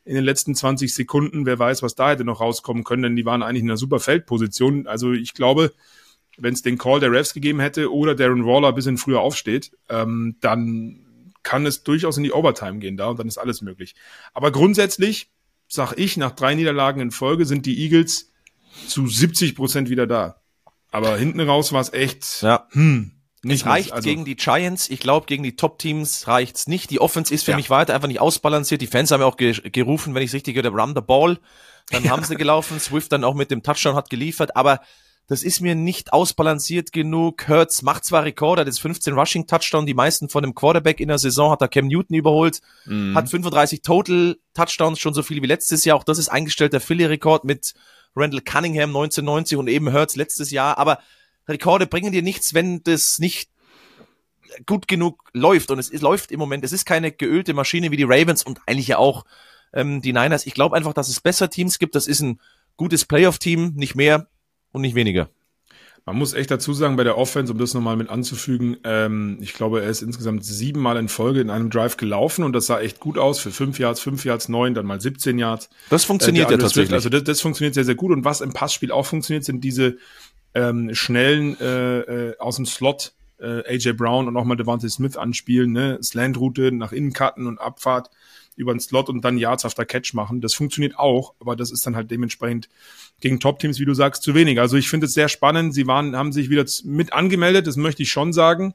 in den letzten 20 Sekunden. Wer weiß, was da hätte noch rauskommen können, denn die waren eigentlich in einer super Feldposition. Also ich glaube, wenn es den Call der Refs gegeben hätte oder Darren Waller ein bisschen früher aufsteht, ähm, dann kann es durchaus in die Overtime gehen da und dann ist alles möglich. Aber grundsätzlich sag ich, nach drei Niederlagen in Folge sind die Eagles zu 70 Prozent wieder da. Aber hinten raus war es echt, ja. hm, nicht es reicht also, gegen die Giants. Ich glaube, gegen die Top-Teams reicht's nicht. Die Offense ist für ja. mich weiter einfach nicht ausbalanciert. Die Fans haben ja auch ge gerufen, wenn ich es richtig gehört run the ball. Dann ja. haben sie gelaufen. Swift dann auch mit dem Touchdown hat geliefert. Aber das ist mir nicht ausbalanciert genug. Hurts macht zwar Rekorde, das 15 Rushing Touchdown, die meisten von dem Quarterback in der Saison hat er Cam Newton überholt, mhm. hat 35 Total Touchdowns, schon so viele wie letztes Jahr. Auch das ist eingestellt der Philly-Rekord mit Randall Cunningham 1990 und eben Hurts letztes Jahr. Aber Rekorde bringen dir nichts, wenn das nicht gut genug läuft. Und es ist, läuft im Moment. Es ist keine geölte Maschine wie die Ravens und eigentlich ja auch ähm, die Niners. Ich glaube einfach, dass es besser Teams gibt. Das ist ein gutes Playoff-Team, nicht mehr und nicht weniger. Man muss echt dazu sagen, bei der Offense, um das nochmal mit anzufügen, ähm, ich glaube, er ist insgesamt siebenmal in Folge in einem Drive gelaufen und das sah echt gut aus für fünf Yards, fünf Yards, neun, dann mal 17 Yards. Das funktioniert äh, ja tatsächlich. also das, das funktioniert sehr, sehr gut und was im Passspiel auch funktioniert, sind diese ähm, schnellen äh, äh, aus dem Slot äh, AJ Brown und auch mal Devante Smith anspielen, ne? Slant-Route nach innen cutten und Abfahrt über den Slot und dann Yards after Catch machen. Das funktioniert auch, aber das ist dann halt dementsprechend gegen Top-Teams, wie du sagst, zu wenig. Also ich finde es sehr spannend. Sie waren, haben sich wieder mit angemeldet, das möchte ich schon sagen,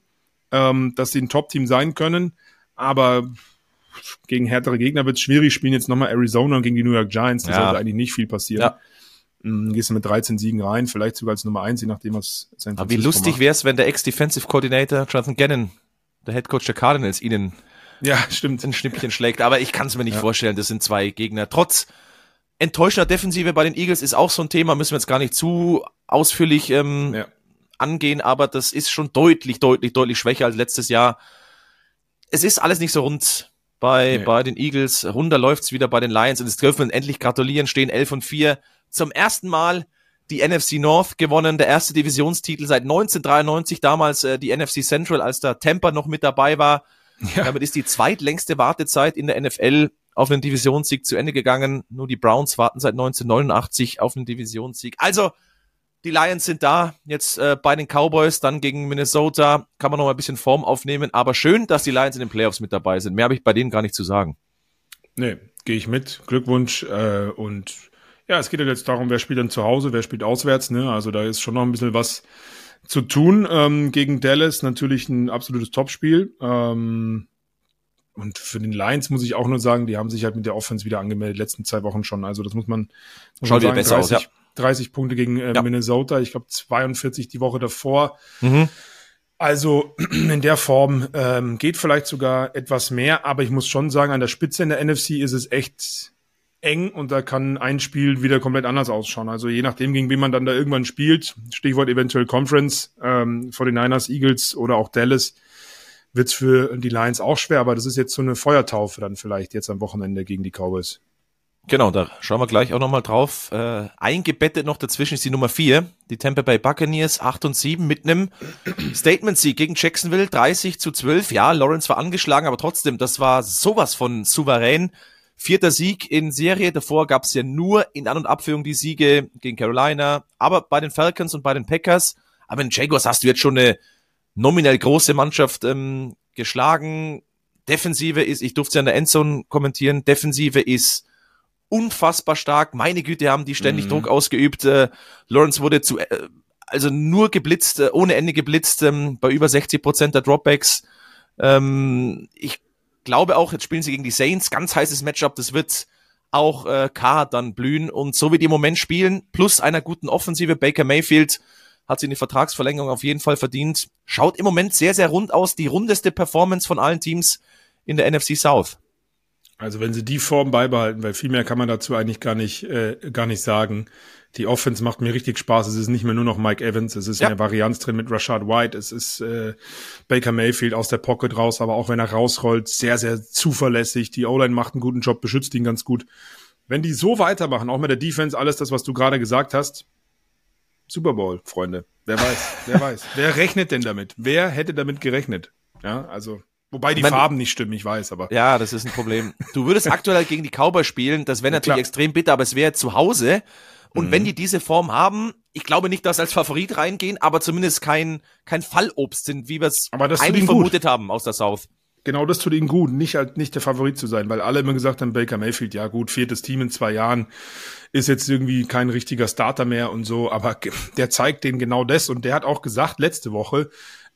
ähm, dass sie ein Top-Team sein können. Aber gegen härtere Gegner wird es schwierig. Spielen jetzt nochmal Arizona gegen die New York Giants. Da ja. sollte eigentlich nicht viel passieren. Ja. Mhm, gehst du mit 13 Siegen rein, vielleicht sogar als Nummer 1, je nachdem, was sein Aber wie lustig wäre es, wenn der Ex-Defensive Coordinator Jonathan Gannon, der Head Coach der Cardinals, ihnen ja, stimmt. ein Schnippchen schlägt. Aber ich kann es mir nicht ja. vorstellen, das sind zwei Gegner. Trotz enttäuschender Defensive bei den Eagles ist auch so ein Thema, müssen wir jetzt gar nicht zu ausführlich ähm, ja. angehen, aber das ist schon deutlich, deutlich, deutlich schwächer als letztes Jahr. Es ist alles nicht so rund bei, nee. bei den Eagles. Runder läuft's wieder bei den Lions und jetzt dürfen wir endlich gratulieren, stehen 11 und 4 zum ersten Mal die NFC North gewonnen, der erste Divisionstitel seit 1993, damals äh, die NFC Central, als da Tampa noch mit dabei war. Ja. Damit ist die zweitlängste Wartezeit in der NFL auf einen Divisionssieg zu Ende gegangen. Nur die Browns warten seit 1989 auf einen Divisionssieg. Also, die Lions sind da, jetzt äh, bei den Cowboys, dann gegen Minnesota, kann man noch mal ein bisschen Form aufnehmen, aber schön, dass die Lions in den Playoffs mit dabei sind. Mehr habe ich bei denen gar nicht zu sagen. Nee, gehe ich mit. Glückwunsch äh, und ja, es geht ja jetzt darum, wer spielt dann zu Hause, wer spielt auswärts. Ne? Also da ist schon noch ein bisschen was zu tun. Ähm, gegen Dallas natürlich ein absolutes Topspiel. Ähm, und für den Lions muss ich auch nur sagen, die haben sich halt mit der Offense wieder angemeldet, letzten zwei Wochen schon. Also das muss man, muss Schaut man sagen, besser 30, aus, ja. 30 Punkte gegen äh, ja. Minnesota, ich glaube 42 die Woche davor. Mhm. Also (clears throat) in der Form ähm, geht vielleicht sogar etwas mehr, aber ich muss schon sagen, an der Spitze in der NFC ist es echt eng und da kann ein Spiel wieder komplett anders ausschauen. Also je nachdem, gegen wen man dann da irgendwann spielt, Stichwort eventuell Conference, ähm, vor den Niners, Eagles oder auch Dallas, wird's für die Lions auch schwer, aber das ist jetzt so eine Feuertaufe dann vielleicht jetzt am Wochenende gegen die Cowboys. Genau, da schauen wir gleich auch nochmal drauf. Äh, eingebettet noch dazwischen ist die Nummer vier, die Tampa Bay Buccaneers, 8 und 7 mit einem Statement-Sieg gegen Jacksonville, 30 zu 12. Ja, Lawrence war angeschlagen, aber trotzdem, das war sowas von souverän. Vierter Sieg in Serie. Davor gab es ja nur in An- und Abführung die Siege gegen Carolina, aber bei den Falcons und bei den Packers. Aber in Jaguars hast du jetzt schon eine nominell große Mannschaft ähm, geschlagen. Defensive ist, ich durfte es ja in der Endzone kommentieren, Defensive ist unfassbar stark. Meine Güte, haben die ständig mhm. Druck ausgeübt. Äh, Lawrence wurde zu, äh, also nur geblitzt, äh, ohne Ende geblitzt, ähm, bei über 60 Prozent der Dropbacks. Ähm, ich glaube auch, jetzt spielen sie gegen die Saints, ganz heißes Matchup, das wird auch äh, K dann blühen und so wie die im Moment spielen, plus einer guten Offensive, Baker Mayfield hat sie eine Vertragsverlängerung auf jeden Fall verdient, schaut im Moment sehr, sehr rund aus, die rundeste Performance von allen Teams in der NFC South. Also wenn sie die Form beibehalten, weil viel mehr kann man dazu eigentlich gar nicht, äh, gar nicht sagen. Die Offense macht mir richtig Spaß. Es ist nicht mehr nur noch Mike Evans, es ist ja. mehr Varianz drin mit Rashad White, es ist äh, Baker Mayfield aus der Pocket raus, aber auch wenn er rausrollt, sehr, sehr zuverlässig. Die O-Line macht einen guten Job, beschützt ihn ganz gut. Wenn die so weitermachen, auch mit der Defense, alles das, was du gerade gesagt hast, Super Bowl, Freunde. Wer weiß, wer weiß. (laughs) Wer rechnet denn damit? Wer hätte damit gerechnet? Ja, also Wobei die meine, Farben nicht stimmen, ich weiß, aber. Ja, das ist ein Problem. Du würdest aktuell halt gegen die Cowboys spielen, das wäre natürlich Klar. extrem bitter, aber es wäre zu Hause. Und mhm. wenn die diese Form haben, ich glaube nicht, dass sie als Favorit reingehen, aber zumindest kein, kein Fallobst sind, wie wir es eigentlich vermutet haben aus der South. Genau, das tut ihnen gut, nicht halt nicht der Favorit zu sein, weil alle immer gesagt haben, Baker Mayfield, ja gut, viertes Team in zwei Jahren, ist jetzt irgendwie kein richtiger Starter mehr und so, aber der zeigt denen genau das und der hat auch gesagt letzte Woche,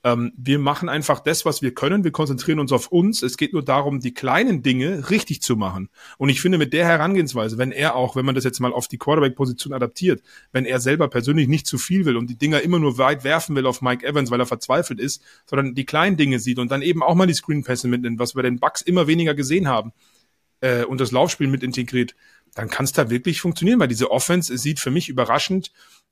ähm, wir machen einfach das, was wir können. Wir konzentrieren uns auf uns. Es geht nur darum, die kleinen Dinge richtig zu machen. Und ich finde, mit der Herangehensweise, wenn er auch, wenn man das jetzt mal auf die Quarterback-Position adaptiert, wenn er selber persönlich nicht zu viel will und die Dinger immer nur weit werfen will auf Mike Evans, weil er verzweifelt ist, sondern die kleinen Dinge sieht und dann eben auch mal die Screenpässe mitnimmt, was wir den Bugs immer weniger gesehen haben, äh, und das Laufspiel mit integriert, dann kann es da wirklich funktionieren, weil diese Offense sieht für mich überraschend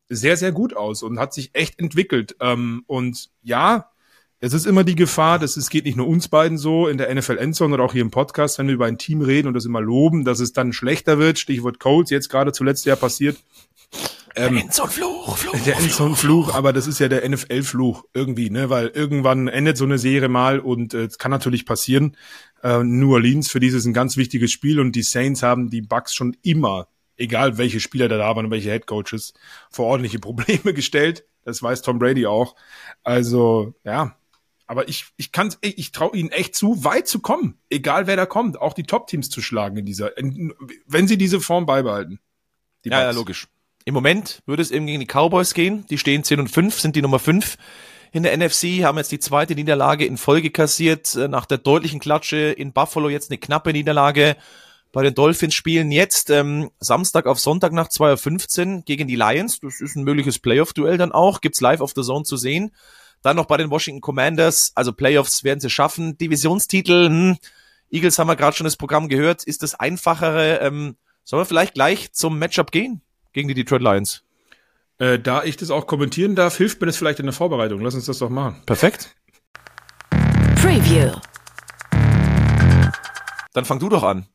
sehr, sehr gut aus und hat sich echt entwickelt. Ähm, und ja, es ist immer die Gefahr, dass es geht nicht nur uns beiden so in der NFL Endzone oder auch hier im Podcast, wenn wir über ein Team reden und das immer loben, dass es dann schlechter wird. Stichwort Colts, jetzt gerade zuletzt ja passiert. Ähm, der Endzone-Fluch, Fluch, Der Endzone-Fluch, aber das ist ja der NFL-Fluch irgendwie, ne? Weil irgendwann endet so eine Serie mal und äh, es äh, kann natürlich passieren. Äh, New Orleans, für dieses ein ganz wichtiges Spiel und die Saints haben die Bucks schon immer egal welche Spieler da da waren und welche Headcoaches, vor ordentliche Probleme (laughs) gestellt. Das weiß Tom Brady auch. Also, ja, Aber ich, ich kann, ich, ich traue ihnen echt zu, weit zu kommen. Egal wer da kommt, auch die Top-Teams zu schlagen in dieser, in, wenn sie diese Form beibehalten. ja, ja, logisch. Im Moment würde es eben gegen die Cowboys gehen. Die stehen 10 und 5, sind die Nummer 5 in der NFC, haben jetzt die zweite Niederlage in Folge kassiert. Äh, nach der deutlichen Klatsche in Buffalo jetzt eine knappe Niederlage. Bei den Dolphins spielen jetzt ähm, Samstag auf Sonntag nach 2.15 Uhr gegen die Lions. Das ist ein mögliches Playoff-Duell dann auch. Gibt's live auf der Zone zu sehen. Dann noch bei den Washington Commanders. Also Playoffs werden sie schaffen. Divisionstitel, hm. Eagles haben wir gerade schon das Programm gehört. Ist das einfachere? Ähm, sollen wir vielleicht gleich zum Matchup gehen gegen die Detroit Lions? Äh, da ich das auch kommentieren darf, hilft mir das vielleicht in der Vorbereitung. Lass uns das doch machen. Perfekt. Preview. Dann fang du doch an.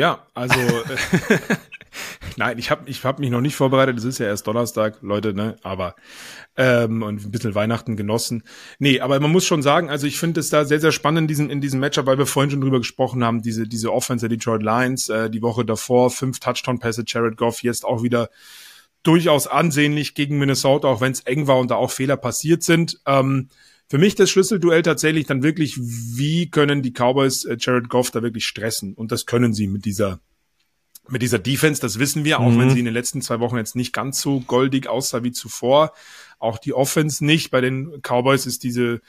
Ja, also äh, (laughs) nein, ich habe ich hab mich noch nicht vorbereitet. Es ist ja erst Donnerstag, Leute, ne? Aber ähm, und ein bisschen Weihnachten genossen. Nee, aber man muss schon sagen, also ich finde es da sehr sehr spannend in diesem in diesem Matchup, weil wir vorhin schon drüber gesprochen haben. Diese diese Offense der Detroit Lions äh, die Woche davor fünf Touchdown-Pässe, Jared Goff jetzt auch wieder durchaus ansehnlich gegen Minnesota, auch wenn es eng war und da auch Fehler passiert sind. Ähm, für mich das Schlüsselduell tatsächlich dann wirklich, wie können die Cowboys äh, Jared Goff da wirklich stressen? Und das können sie mit dieser mit dieser Defense, das wissen wir, auch mhm. wenn sie in den letzten zwei Wochen jetzt nicht ganz so goldig aussah wie zuvor. Auch die Offense nicht. Bei den Cowboys ist diese,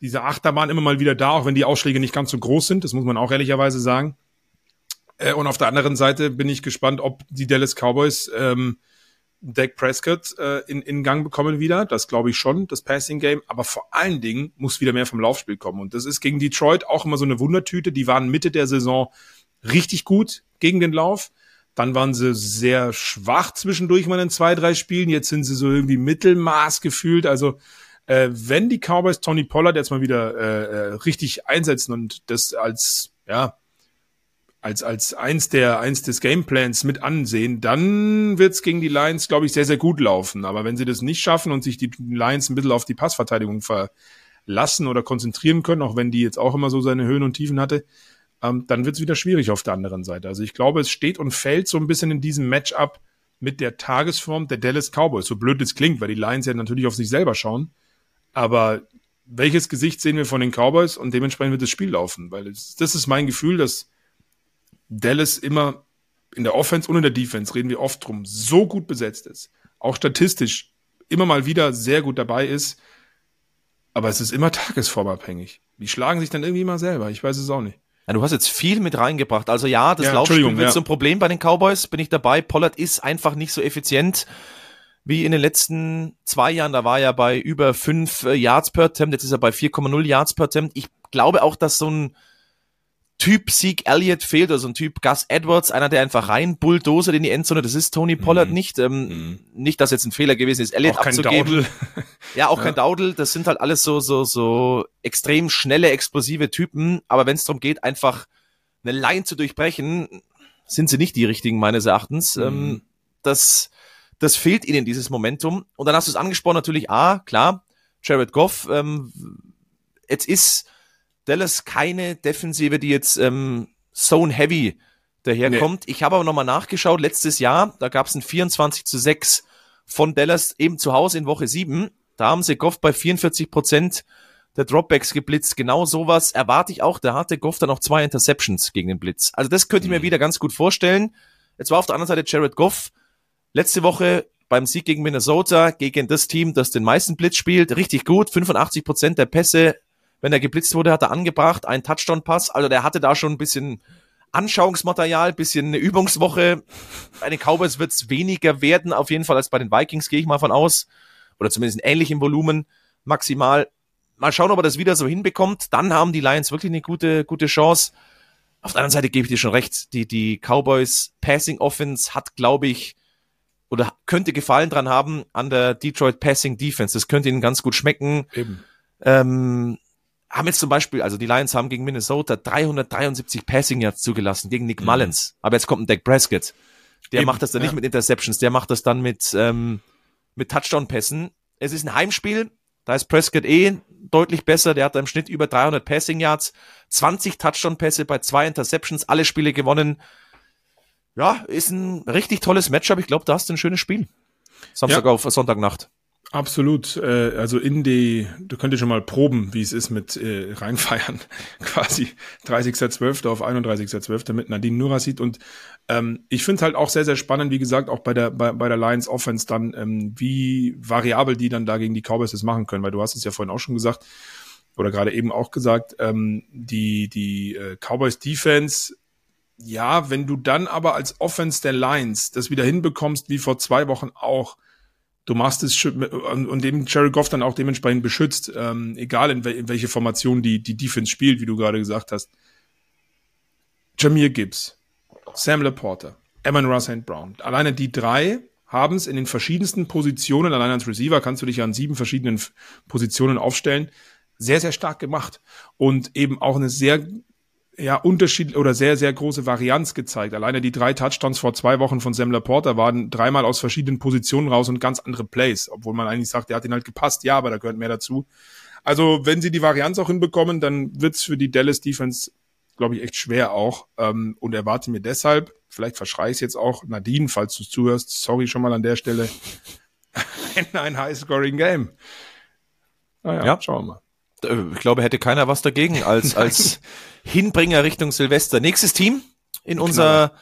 diese Achterbahn immer mal wieder da, auch wenn die Ausschläge nicht ganz so groß sind. Das muss man auch ehrlicherweise sagen. Äh, und auf der anderen Seite bin ich gespannt, ob die Dallas Cowboys ähm, Dak Prescott äh, in, in Gang bekommen wieder. Das glaube ich schon, das Passing Game. Aber vor allen Dingen muss wieder mehr vom Laufspiel kommen. Und das ist gegen Detroit auch immer so eine Wundertüte. Die waren Mitte der Saison richtig gut gegen den Lauf. Dann waren sie sehr schwach zwischendurch mal in zwei, drei Spielen. Jetzt sind sie so irgendwie Mittelmaß gefühlt. Also äh, wenn die Cowboys Tony Pollard jetzt mal wieder äh, äh richtig einsetzen und das als ja als, als eins der, eins des Gameplans mit ansehen, dann wird's gegen die Lions, glaube ich, sehr, sehr gut laufen. Aber wenn sie das nicht schaffen und sich die Lions ein bisschen auf die Passverteidigung verlassen oder konzentrieren können, auch wenn die jetzt auch immer so seine Höhen und Tiefen hatte, ähm, dann wird's wieder schwierig auf der anderen Seite. Also ich glaube, es steht und fällt so ein bisschen in diesem Matchup mit der Tagesform der Dallas Cowboys. So blöd es klingt, weil die Lions ja natürlich auf sich selber schauen. Aber welches Gesicht sehen wir von den Cowboys und dementsprechend wird das Spiel laufen? Weil das, das ist mein Gefühl, dass Dallas immer in der Offense und in der Defense reden wir oft drum, so gut besetzt ist, auch statistisch immer mal wieder sehr gut dabei ist, aber es ist immer tagesformabhängig. Die schlagen sich dann irgendwie immer selber, ich weiß es auch nicht. Ja, du hast jetzt viel mit reingebracht. Also ja, das ja, Laufspiel wird ja. so ein Problem bei den Cowboys, bin ich dabei. Pollard ist einfach nicht so effizient wie in den letzten zwei Jahren. Da war er bei über fünf äh, Yards per Attempt, jetzt ist er bei 4,0 Yards per Attempt. Ich glaube auch, dass so ein Typ Sieg Elliott fehlt, also ein Typ Gus Edwards, einer, der einfach rein bulldozert in die Endzone. Das ist Tony Pollard mhm. nicht. Ähm, mhm. Nicht, dass jetzt ein Fehler gewesen ist, Elliott auch abzugeben. (laughs) ja, auch ja. kein Daudel. Das sind halt alles so, so, so extrem schnelle, explosive Typen. Aber wenn es darum geht, einfach eine Line zu durchbrechen, sind sie nicht die richtigen, meines Erachtens. Mhm. Ähm, das, das fehlt ihnen, dieses Momentum. Und dann hast du es angesprochen, natürlich, ah, klar, Jared Goff, ähm, jetzt ist Dallas keine Defensive, die jetzt ähm, Zone Heavy daherkommt. Nee. Ich habe aber nochmal nachgeschaut, letztes Jahr, da gab es ein 24 zu 6 von Dallas eben zu Hause in Woche 7. Da haben sie Goff bei 44 Prozent der Dropbacks geblitzt. Genau sowas erwarte ich auch. Da hatte Goff dann auch zwei Interceptions gegen den Blitz. Also das könnte ich mir mhm. wieder ganz gut vorstellen. Jetzt war auf der anderen Seite Jared Goff letzte Woche beim Sieg gegen Minnesota, gegen das Team, das den meisten Blitz spielt, richtig gut. 85 Prozent der Pässe wenn er geblitzt wurde, hat er angebracht, einen Touchdown-Pass. Also der hatte da schon ein bisschen Anschauungsmaterial, bisschen eine Übungswoche. Bei den Cowboys wird es weniger werden, auf jeden Fall als bei den Vikings, gehe ich mal von aus. Oder zumindest in ähnlichem Volumen maximal. Mal schauen, ob er das wieder so hinbekommt. Dann haben die Lions wirklich eine gute, gute Chance. Auf der anderen Seite gebe ich dir schon recht. Die, die Cowboys Passing Offense hat, glaube ich, oder könnte Gefallen dran haben an der Detroit Passing Defense. Das könnte ihnen ganz gut schmecken. Eben. Ähm, haben jetzt zum Beispiel, also die Lions haben gegen Minnesota 373 Passing Yards zugelassen, gegen Nick mhm. Mullins. Aber jetzt kommt ein Dak Prescott. Der Eben, macht das dann ja. nicht mit Interceptions, der macht das dann mit, ähm, mit Touchdown-Pässen. Es ist ein Heimspiel, da ist Prescott eh deutlich besser, der hat im Schnitt über 300 Passing Yards, 20 Touchdown-Pässe bei zwei Interceptions, alle Spiele gewonnen. Ja, ist ein richtig tolles Matchup. Ich glaube, da hast du ein schönes Spiel. Samstag ja. auf Sonntagnacht. Absolut. Äh, also in die, du könntest schon mal proben, wie es ist mit äh, reinfeiern. (laughs) Quasi 30.12. auf 31.12. mit Nadine Nurasid. Und ähm, ich finde halt auch sehr, sehr spannend, wie gesagt, auch bei der, bei, bei der Lions Offense dann, ähm, wie variabel die dann da gegen die Cowboys das machen können. Weil du hast es ja vorhin auch schon gesagt, oder gerade eben auch gesagt, ähm, die, die äh, Cowboys Defense ja, wenn du dann aber als Offense der Lions das wieder hinbekommst, wie vor zwei Wochen auch, du machst es und dem Jerry Goff dann auch dementsprechend beschützt, ähm, egal in, in, welche Formation die, die Defense spielt, wie du gerade gesagt hast. Jameer Gibbs, Sam Laporta, Evan Russ and Brown. Alleine die drei haben es in den verschiedensten Positionen, allein als Receiver kannst du dich an sieben verschiedenen Positionen aufstellen, sehr, sehr stark gemacht. Und eben auch eine sehr ja, Unterschied oder sehr, sehr große Varianz gezeigt. Alleine die drei Touchdowns vor zwei Wochen von Sam Laporta waren dreimal aus verschiedenen Positionen raus und ganz andere Plays, obwohl man eigentlich sagt, der hat ihn halt gepasst. Ja, aber da gehört mehr dazu. Also, wenn sie die Varianz auch hinbekommen, dann wird's für die Dallas Defense, glaube ich, echt schwer auch. Ähm, und erwarte mir deshalb, vielleicht verschrei ich jetzt auch, Nadine, falls du zuhörst, sorry schon mal an der Stelle, (laughs) ein High-Scoring-Game. Naja, ja. schauen wir mal. Äh, ich glaube, hätte keiner was dagegen als, (laughs) als Hinbringer Richtung Silvester. Nächstes Team in unser,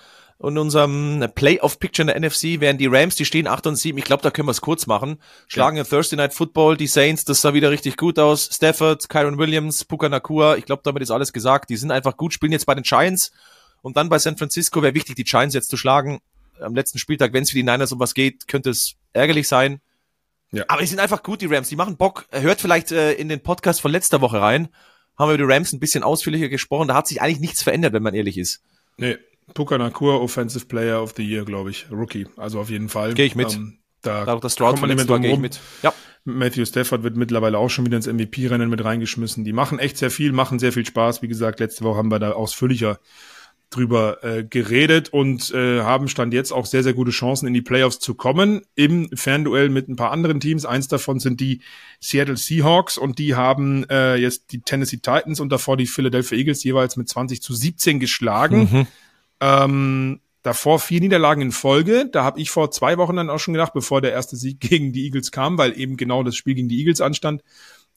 in unserem Playoff-Picture in der NFC wären die Rams, die stehen 8 und 7. Ich glaube, da können wir es kurz machen. Schlagen ja. Thursday Night Football, die Saints, das sah wieder richtig gut aus. Stafford, Kyron Williams, Puka Nakua, ich glaube, damit ist alles gesagt. Die sind einfach gut, spielen jetzt bei den Giants. Und dann bei San Francisco wäre wichtig, die Giants jetzt zu schlagen. Am letzten Spieltag, wenn es für die Niners um was geht, könnte es ärgerlich sein. Ja. Aber die sind einfach gut, die Rams. Die machen Bock. Hört vielleicht äh, in den Podcast von letzter Woche rein. Haben wir über die Rams ein bisschen ausführlicher gesprochen. Da hat sich eigentlich nichts verändert, wenn man ehrlich ist. Nee. Puka Nakur, Offensive Player of the Year, glaube ich. Rookie. Also auf jeden Fall. Gehe ich mit. Ähm, da Dadurch, dass Stroud verletzt war, gehe ich mit. Ja. Matthew Stafford wird mittlerweile auch schon wieder ins MVP-Rennen mit reingeschmissen. Die machen echt sehr viel, machen sehr viel Spaß. Wie gesagt, letzte Woche haben wir da ausführlicher drüber äh, geredet und äh, haben stand jetzt auch sehr, sehr gute Chancen in die Playoffs zu kommen im Fernduell mit ein paar anderen Teams. Eins davon sind die Seattle Seahawks und die haben äh, jetzt die Tennessee Titans und davor die Philadelphia Eagles jeweils mit 20 zu 17 geschlagen. Mhm. Ähm, davor vier Niederlagen in Folge. Da habe ich vor zwei Wochen dann auch schon gedacht, bevor der erste Sieg (laughs) gegen die Eagles kam, weil eben genau das Spiel gegen die Eagles anstand,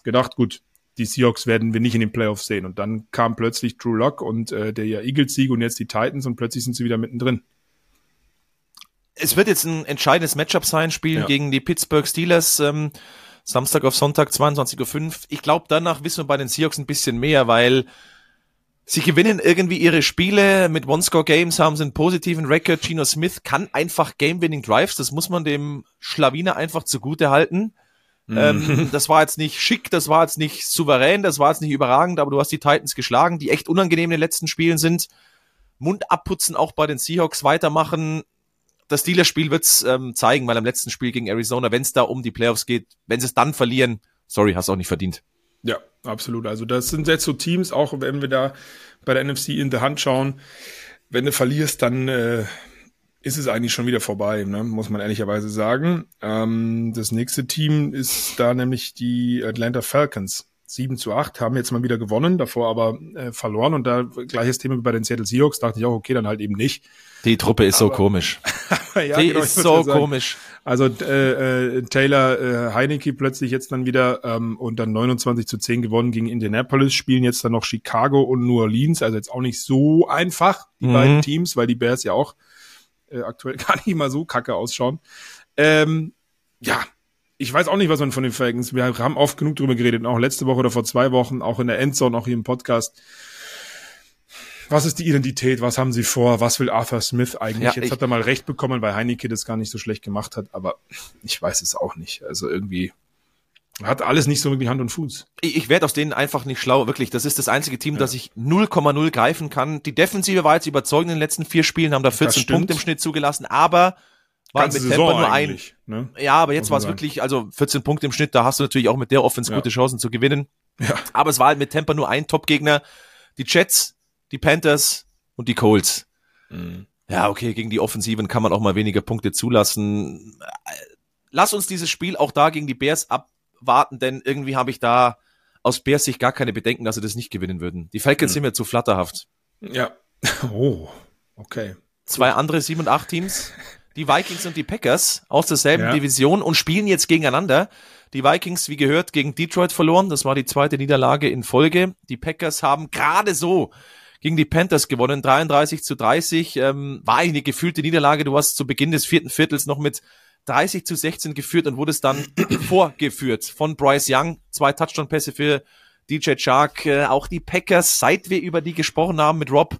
gedacht, gut, die Seahawks werden wir nicht in den Playoffs sehen. Und dann kam plötzlich Drew Lock und äh, der ja Eagles-Sieg und jetzt die Titans und plötzlich sind sie wieder mittendrin. Es wird jetzt ein entscheidendes Matchup sein, spielen ja. gegen die Pittsburgh Steelers. Ähm, Samstag auf Sonntag, 22.05 Uhr. Ich glaube, danach wissen wir bei den Seahawks ein bisschen mehr, weil sie gewinnen irgendwie ihre Spiele. Mit One-Score-Games haben sie einen positiven Record. Gino Smith kann einfach Game-Winning-Drives. Das muss man dem Schlawiner einfach zugute halten. Ähm, mhm. (laughs) das war jetzt nicht schick, das war jetzt nicht souverän, das war jetzt nicht überragend, aber du hast die Titans geschlagen, die echt unangenehm in den letzten Spielen sind. Mund abputzen, auch bei den Seahawks weitermachen. Das Steelers-Spiel wird's ähm, zeigen, weil am letzten Spiel gegen Arizona, wenn es da um die Playoffs geht, wenn sie es dann verlieren, sorry, hast auch nicht verdient. Ja, absolut. Also das sind jetzt so Teams, auch wenn wir da bei der NFC in der Hand schauen, wenn du verlierst, dann äh, ist es eigentlich schon wieder vorbei, ne? muss man ehrlicherweise sagen. Ähm, das nächste Team ist da nämlich die Atlanta Falcons. 7 zu 8 haben jetzt mal wieder gewonnen, davor aber äh, verloren und da gleiches Thema wie bei den Seattle Seahawks, dachte ich auch, okay, dann halt eben nicht. Die Truppe ist aber, so komisch. (laughs) ja, die genau, ist so komisch. Also äh, äh, Taylor äh, Heineke plötzlich jetzt dann wieder ähm, und dann 29 zu 10 gewonnen gegen Indianapolis, spielen jetzt dann noch Chicago und New Orleans, also jetzt auch nicht so einfach, die mhm. beiden Teams, weil die Bears ja auch äh, aktuell (laughs) gar nicht mal so kacke ausschauen. Ähm, ja, ich weiß auch nicht, was man von den Falcons. Wir haben oft genug drüber geredet, auch letzte Woche oder vor zwei Wochen, auch in der Endzone, auch hier im Podcast. Was ist die Identität? Was haben sie vor? Was will Arthur Smith eigentlich? Ja, Jetzt hat er mal recht bekommen, weil Heineke das gar nicht so schlecht gemacht hat, aber ich weiß es auch nicht. Also irgendwie hat alles nicht so wirklich Hand und Fuß. Ich, ich werde aus denen einfach nicht schlau, wirklich. Das ist das einzige Team, ja. das ich 0,0 greifen kann. Die Defensive war jetzt überzeugend in den letzten vier Spielen, haben da 14 Punkte im Schnitt zugelassen, aber war mit Saison Temper nur ein. Ne? Ja, aber jetzt war es wirklich, also 14 Punkte im Schnitt, da hast du natürlich auch mit der Offense ja. gute Chancen zu gewinnen. Ja. Aber es war halt mit Temper nur ein Top-Gegner. Die Jets, die Panthers und die Colts. Mhm. Ja, okay, gegen die Offensiven kann man auch mal weniger Punkte zulassen. Lass uns dieses Spiel auch da gegen die Bears ab warten, denn irgendwie habe ich da aus Bears Sicht gar keine Bedenken, dass sie das nicht gewinnen würden. Die Falcons hm. sind mir zu flatterhaft. Ja. (laughs) Oh, okay. Zwei andere sieben und acht Teams. die Vikings und die Packers aus derselben ja. Division und spielen jetzt gegeneinander. Die Vikings, wie gehört, gegen Detroit verloren. Das war die zweite Niederlage in Folge. Die Packers haben gerade so gegen die Panthers gewonnen, 33 zu 30. Ähm, war eigentlich eine gefühlte Niederlage. Du hast zu Beginn des vierten Viertels noch mit 30 zu 16 geführt und wurdest dann (clears throat) vorgeführt von Bryce Young. Zwei Touchdown-Pässe für DJ Chark. Äh, auch die Packers, seit wir über die gesprochen haben mit Rob,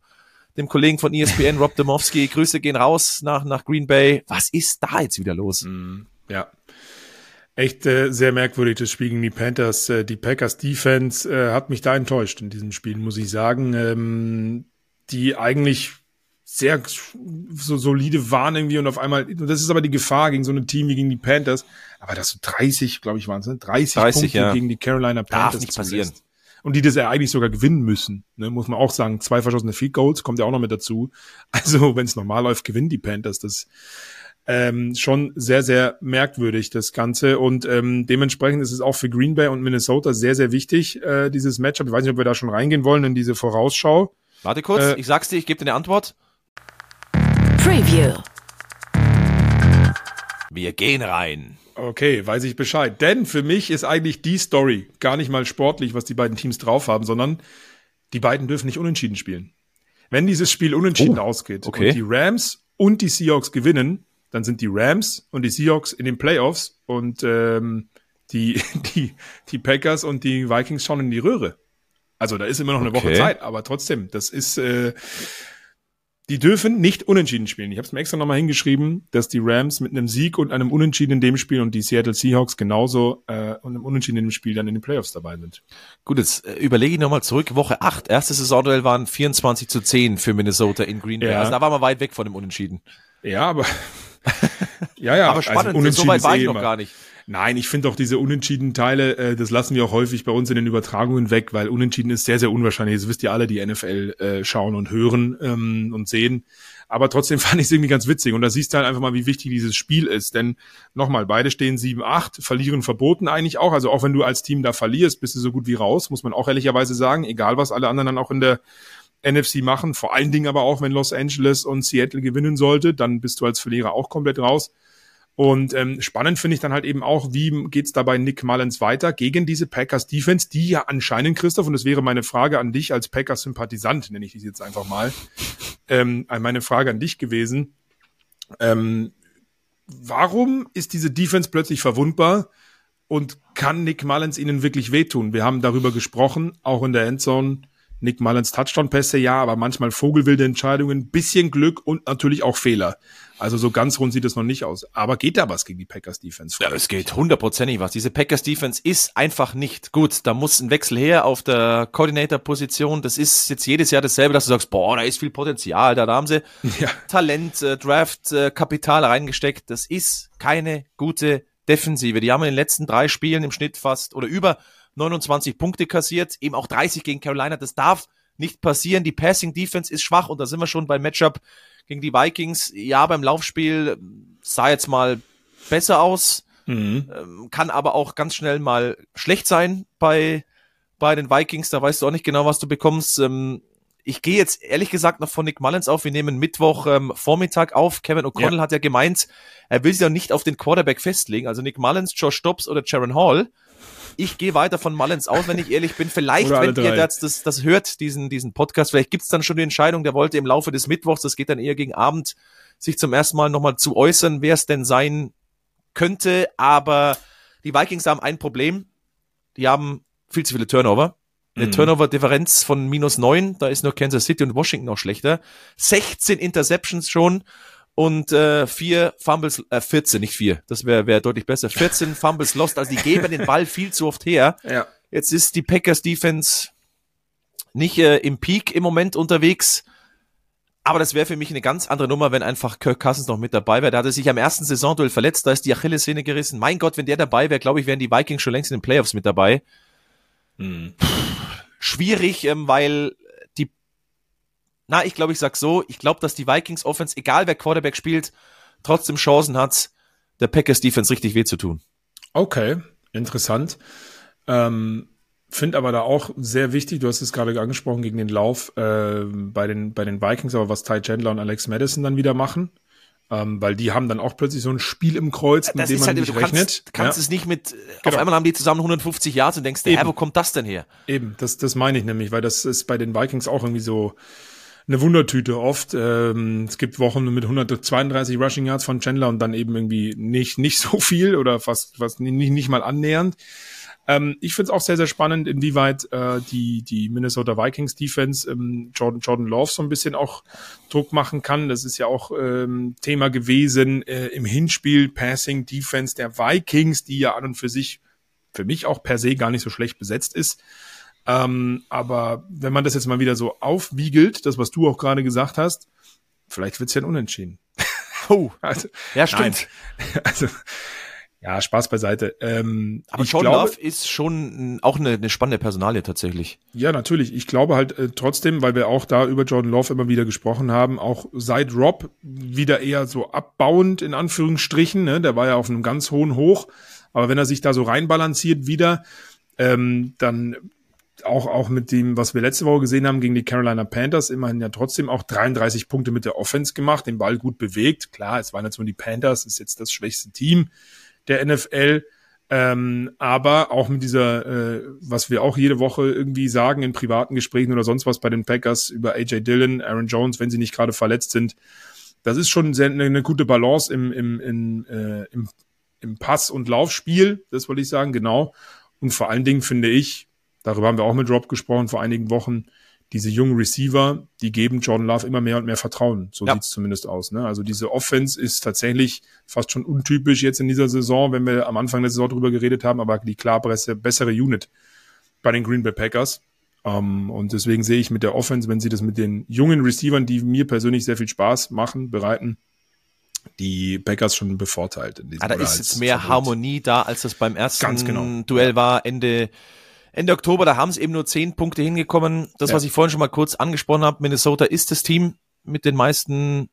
dem Kollegen von ESPN, Rob Demowski. (laughs) Grüße gehen raus nach, nach Green Bay. Was ist da jetzt wieder los? Mm, ja. Echt äh, sehr merkwürdig, das Spiel gegen die Panthers. Äh, die Packers Defense äh, hat mich da enttäuscht in diesem Spiel, muss ich sagen. Ähm, die eigentlich sehr so solide waren irgendwie und auf einmal, das ist aber die Gefahr gegen so ein Team wie gegen die Panthers, aber dass du 30, glaube ich, waren es, ne? 30, 30 Punkte ja. gegen die Carolina Panthers Darf nicht passieren. Und die das ja eigentlich sogar gewinnen müssen, ne? muss man auch sagen. Zwei verschossene Field Goals kommt ja auch noch mit dazu. (laughs) Also wenn es normal läuft, gewinnen die Panthers. Das ähm, schon sehr, sehr merkwürdig, das Ganze. Und ähm, dementsprechend ist es auch für Green Bay und Minnesota sehr, sehr wichtig, äh, dieses Matchup. Ich weiß nicht, ob wir da schon reingehen wollen in diese Vorausschau. Warte kurz, äh, ich sag's dir, ich gebe dir eine Antwort. Preview. Wir gehen rein. Okay, weiß ich Bescheid. Denn für mich ist eigentlich die Story gar nicht mal sportlich, was die beiden Teams drauf haben, sondern die beiden dürfen nicht unentschieden spielen. Wenn dieses Spiel unentschieden oh, ausgeht okay. und die Rams und die Seahawks gewinnen, dann sind die Rams und die Seahawks in den Playoffs und ähm, die, (laughs) die, die Packers und die Vikings schauen in die Röhre. Also da ist immer noch eine okay. Woche Zeit, aber trotzdem, das ist äh, die dürfen nicht unentschieden spielen. Ich habe es mir extra nochmal hingeschrieben, dass die Rams mit einem Sieg und einem Unentschieden in dem Spiel und die Seattle Seahawks genauso äh, und einem Unentschieden in dem Spiel dann in den Playoffs dabei sind. Gut, jetzt äh, überlege ich nochmal zurück. Woche 8, erste Saisonduell waren 24 zu 10 für Minnesota in Green Bay. Ja. Also da waren wir weit weg von dem Unentschieden. Ja, aber (laughs) ja, ja. Aber spannend, also so weit war ich eh noch gar nicht. Nein, ich finde auch diese unentschieden Teile, äh, das lassen wir auch häufig bei uns in den Übertragungen weg, weil unentschieden ist sehr, sehr unwahrscheinlich. Das wisst ihr alle, die NFL äh, schauen und hören ähm, und sehen. Aber trotzdem (laughs) fand ich es irgendwie ganz witzig. Und da siehst du halt einfach mal, wie wichtig dieses Spiel ist. Denn nochmal, beide stehen 7-8, verlieren verboten eigentlich auch. Also auch wenn du als Team da verlierst, bist du so gut wie raus, muss man auch ehrlicherweise sagen. Egal, was alle anderen dann auch in der NFC machen. Vor allen Dingen aber auch, wenn Los Angeles und Seattle gewinnen sollte, dann bist du als Verlierer auch komplett raus. Und ähm, spannend finde ich dann halt eben auch, wie geht's da bei Nick Mullins weiter gegen diese Packers Defense, die ja anscheinend, Christoph, und das wäre meine Frage an dich als Packers-Sympathisant, nenne ich dich jetzt einfach mal, ähm, meine Frage an dich gewesen. Ähm, warum ist diese Defense plötzlich verwundbar und kann Nick Mullins ihnen wirklich wehtun? Wir haben darüber gesprochen, auch in der Endzone Nick Mullins Touchdown-Pässe, ja, aber manchmal vogelwilde Entscheidungen, bisschen Glück und natürlich auch Fehler. Also so ganz rund sieht es noch nicht aus. Aber geht da was gegen die Packers Defense? Ja, es geht hundertprozentig was. Diese Packers Defense ist einfach nicht gut. Da muss ein Wechsel her auf der Coordinator-Position. Das ist jetzt jedes Jahr dasselbe, dass du sagst, boah, da ist viel Potenzial. Da, da haben sie (laughs) ja. Talent, äh, Draft, äh, Kapital reingesteckt. Das ist keine gute Defensive. Die haben in den letzten drei Spielen im Schnitt fast oder über 29 Punkte kassiert, eben auch 30 gegen Carolina. Das darf nicht passieren. Die Passing Defense ist schwach und da sind wir schon beim Matchup gegen die Vikings. Ja, beim Laufspiel sah jetzt mal besser aus, mhm. Ähm, kann aber auch ganz schnell mal schlecht sein bei, bei den Vikings. Da weißt du auch nicht genau, was du bekommst. Ähm, ich gehe jetzt ehrlich gesagt noch von Nick Mullins auf. Wir nehmen Mittwoch ähm, Vormittag auf. Kevin O'Connell ja. hat ja gemeint, er will sich doch nicht auf den Quarterback festlegen. Also Nick Mullins, Josh Dobbs oder Sharon Hall. Ich gehe weiter von Mullins aus, wenn ich ehrlich bin. Vielleicht, wenn ihr das, das, das hört, diesen, diesen Podcast, vielleicht gibt's dann schon die Entscheidung, der wollte im Laufe des Mittwochs, das geht dann eher gegen Abend, sich zum ersten Mal nochmal zu äußern, wer es denn sein könnte. Aber die Vikings haben ein Problem. Die haben viel zu viele Turnover. Eine mhm. Turnover-Differenz von minus neun, da ist nur Kansas City und Washington noch schlechter. 16 Interceptions schon und äh, vier Fumbles, äh, 14, nicht vier, das wäre wär deutlich besser. 14 Fumbles lost, also die (laughs) geben den Ball viel zu oft her. Ja. Jetzt ist die Packers Defense nicht äh, im Peak im Moment unterwegs. Aber das wäre für mich eine ganz andere Nummer, wenn einfach Kirk Cousins noch mit dabei wäre. Da hat er sich am ersten Saisonduell verletzt, da ist die Achillessehne gerissen. Mein Gott, wenn der dabei wäre, glaube ich, wären die Vikings schon längst in den Playoffs mit dabei. Hm. Schwierig, ähm, weil na, ich glaube, ich sag so, ich glaube, dass die Vikings Offense, egal wer Quarterback spielt, trotzdem Chancen hat, der Packers Defense richtig weh zu tun. Okay, interessant. Ähm, Finde aber da auch sehr wichtig, du hast es gerade angesprochen gegen den Lauf äh, bei, den, bei den Vikings, aber was Ty Chandler und Alex Madison dann wieder machen. ähm, weil die haben dann auch plötzlich so ein Spiel im Kreuz, mit das dem man halt, nicht du rechnet. Kannst, kannst ja. es nicht mit, genau. auf einmal haben die zusammen 150 Yards und denkst, hä, wo kommt das denn her? Eben, das, das meine ich nämlich, weil das ist bei den Vikings auch irgendwie so eine Wundertüte oft. Ähm, es gibt Wochen mit 132 Rushing Yards von Chandler und dann eben irgendwie nicht, nicht so viel oder fast, fast nicht, nicht mal annähernd. Ähm, ich finde es auch sehr, sehr spannend, inwieweit äh, die, die Minnesota Vikings Defense ähm, Jordan, Jordan Love so ein bisschen auch Druck machen kann. Das ist ja auch ähm, Thema gewesen äh, im Hinspiel Passing Defense der Vikings, die ja an und für sich für mich auch per se gar nicht so schlecht besetzt ist. Ähm, aber wenn man das jetzt mal wieder so aufwiegelt, das, was du auch gerade gesagt hast, vielleicht wird's ja ein Unentschieden. (laughs) Oh, also, ja, stimmt. Nein. (laughs) Also, ja, Spaß beiseite. Ähm, Aber Sean glaube, Love ist schon auch eine, eine spannende Personalie tatsächlich. Ja, natürlich. Ich glaube halt äh, trotzdem, weil wir auch da über Jordan Love immer wieder gesprochen haben, auch seit Rob wieder eher so abbauend in Anführungsstrichen, ne? der war ja auf einem ganz hohen Hoch, aber wenn er sich da so reinbalanciert wieder, ähm, dann auch, auch mit dem, was wir letzte Woche gesehen haben gegen die Carolina Panthers, immerhin ja trotzdem auch 33 Punkte mit der Offense gemacht, den Ball gut bewegt. Klar, es waren jetzt nur die Panthers, ist jetzt das schwächste Team der NFL. Ähm, aber auch mit dieser, äh, was wir auch jede Woche irgendwie sagen in privaten Gesprächen oder sonst was bei den Packers über AJ Dillon, Aaron Jones, wenn sie nicht gerade verletzt sind, das ist schon sehr, eine, eine gute Balance im, im, im, äh, im, im Pass- und Laufspiel, das wollte ich sagen, genau. Und vor allen Dingen finde ich, darüber haben wir auch mit Rob gesprochen vor einigen Wochen, diese jungen Receiver, die geben Jordan Love immer mehr und mehr Vertrauen. So ja. sieht's zumindest aus. Ne? Also diese Offense ist tatsächlich fast schon untypisch jetzt in dieser Saison, wenn wir am Anfang der Saison drüber geredet haben, aber die klar bessere Unit bei den Green Bay Packers. Um, ähm, und deswegen sehe ich mit der Offense, wenn sie das mit den jungen Receivern, die mir persönlich sehr viel Spaß machen, bereiten, die Packers schon bevorteilt. In diesem ah, da ist jetzt mehr. Harmonie da, als das beim ersten genau. Duell war, Ende Ende Oktober, da haben es eben nur zehn Punkte hingekommen. Das, ja. was ich vorhin schon mal kurz angesprochen habe, Minnesota ist das Team mit den meisten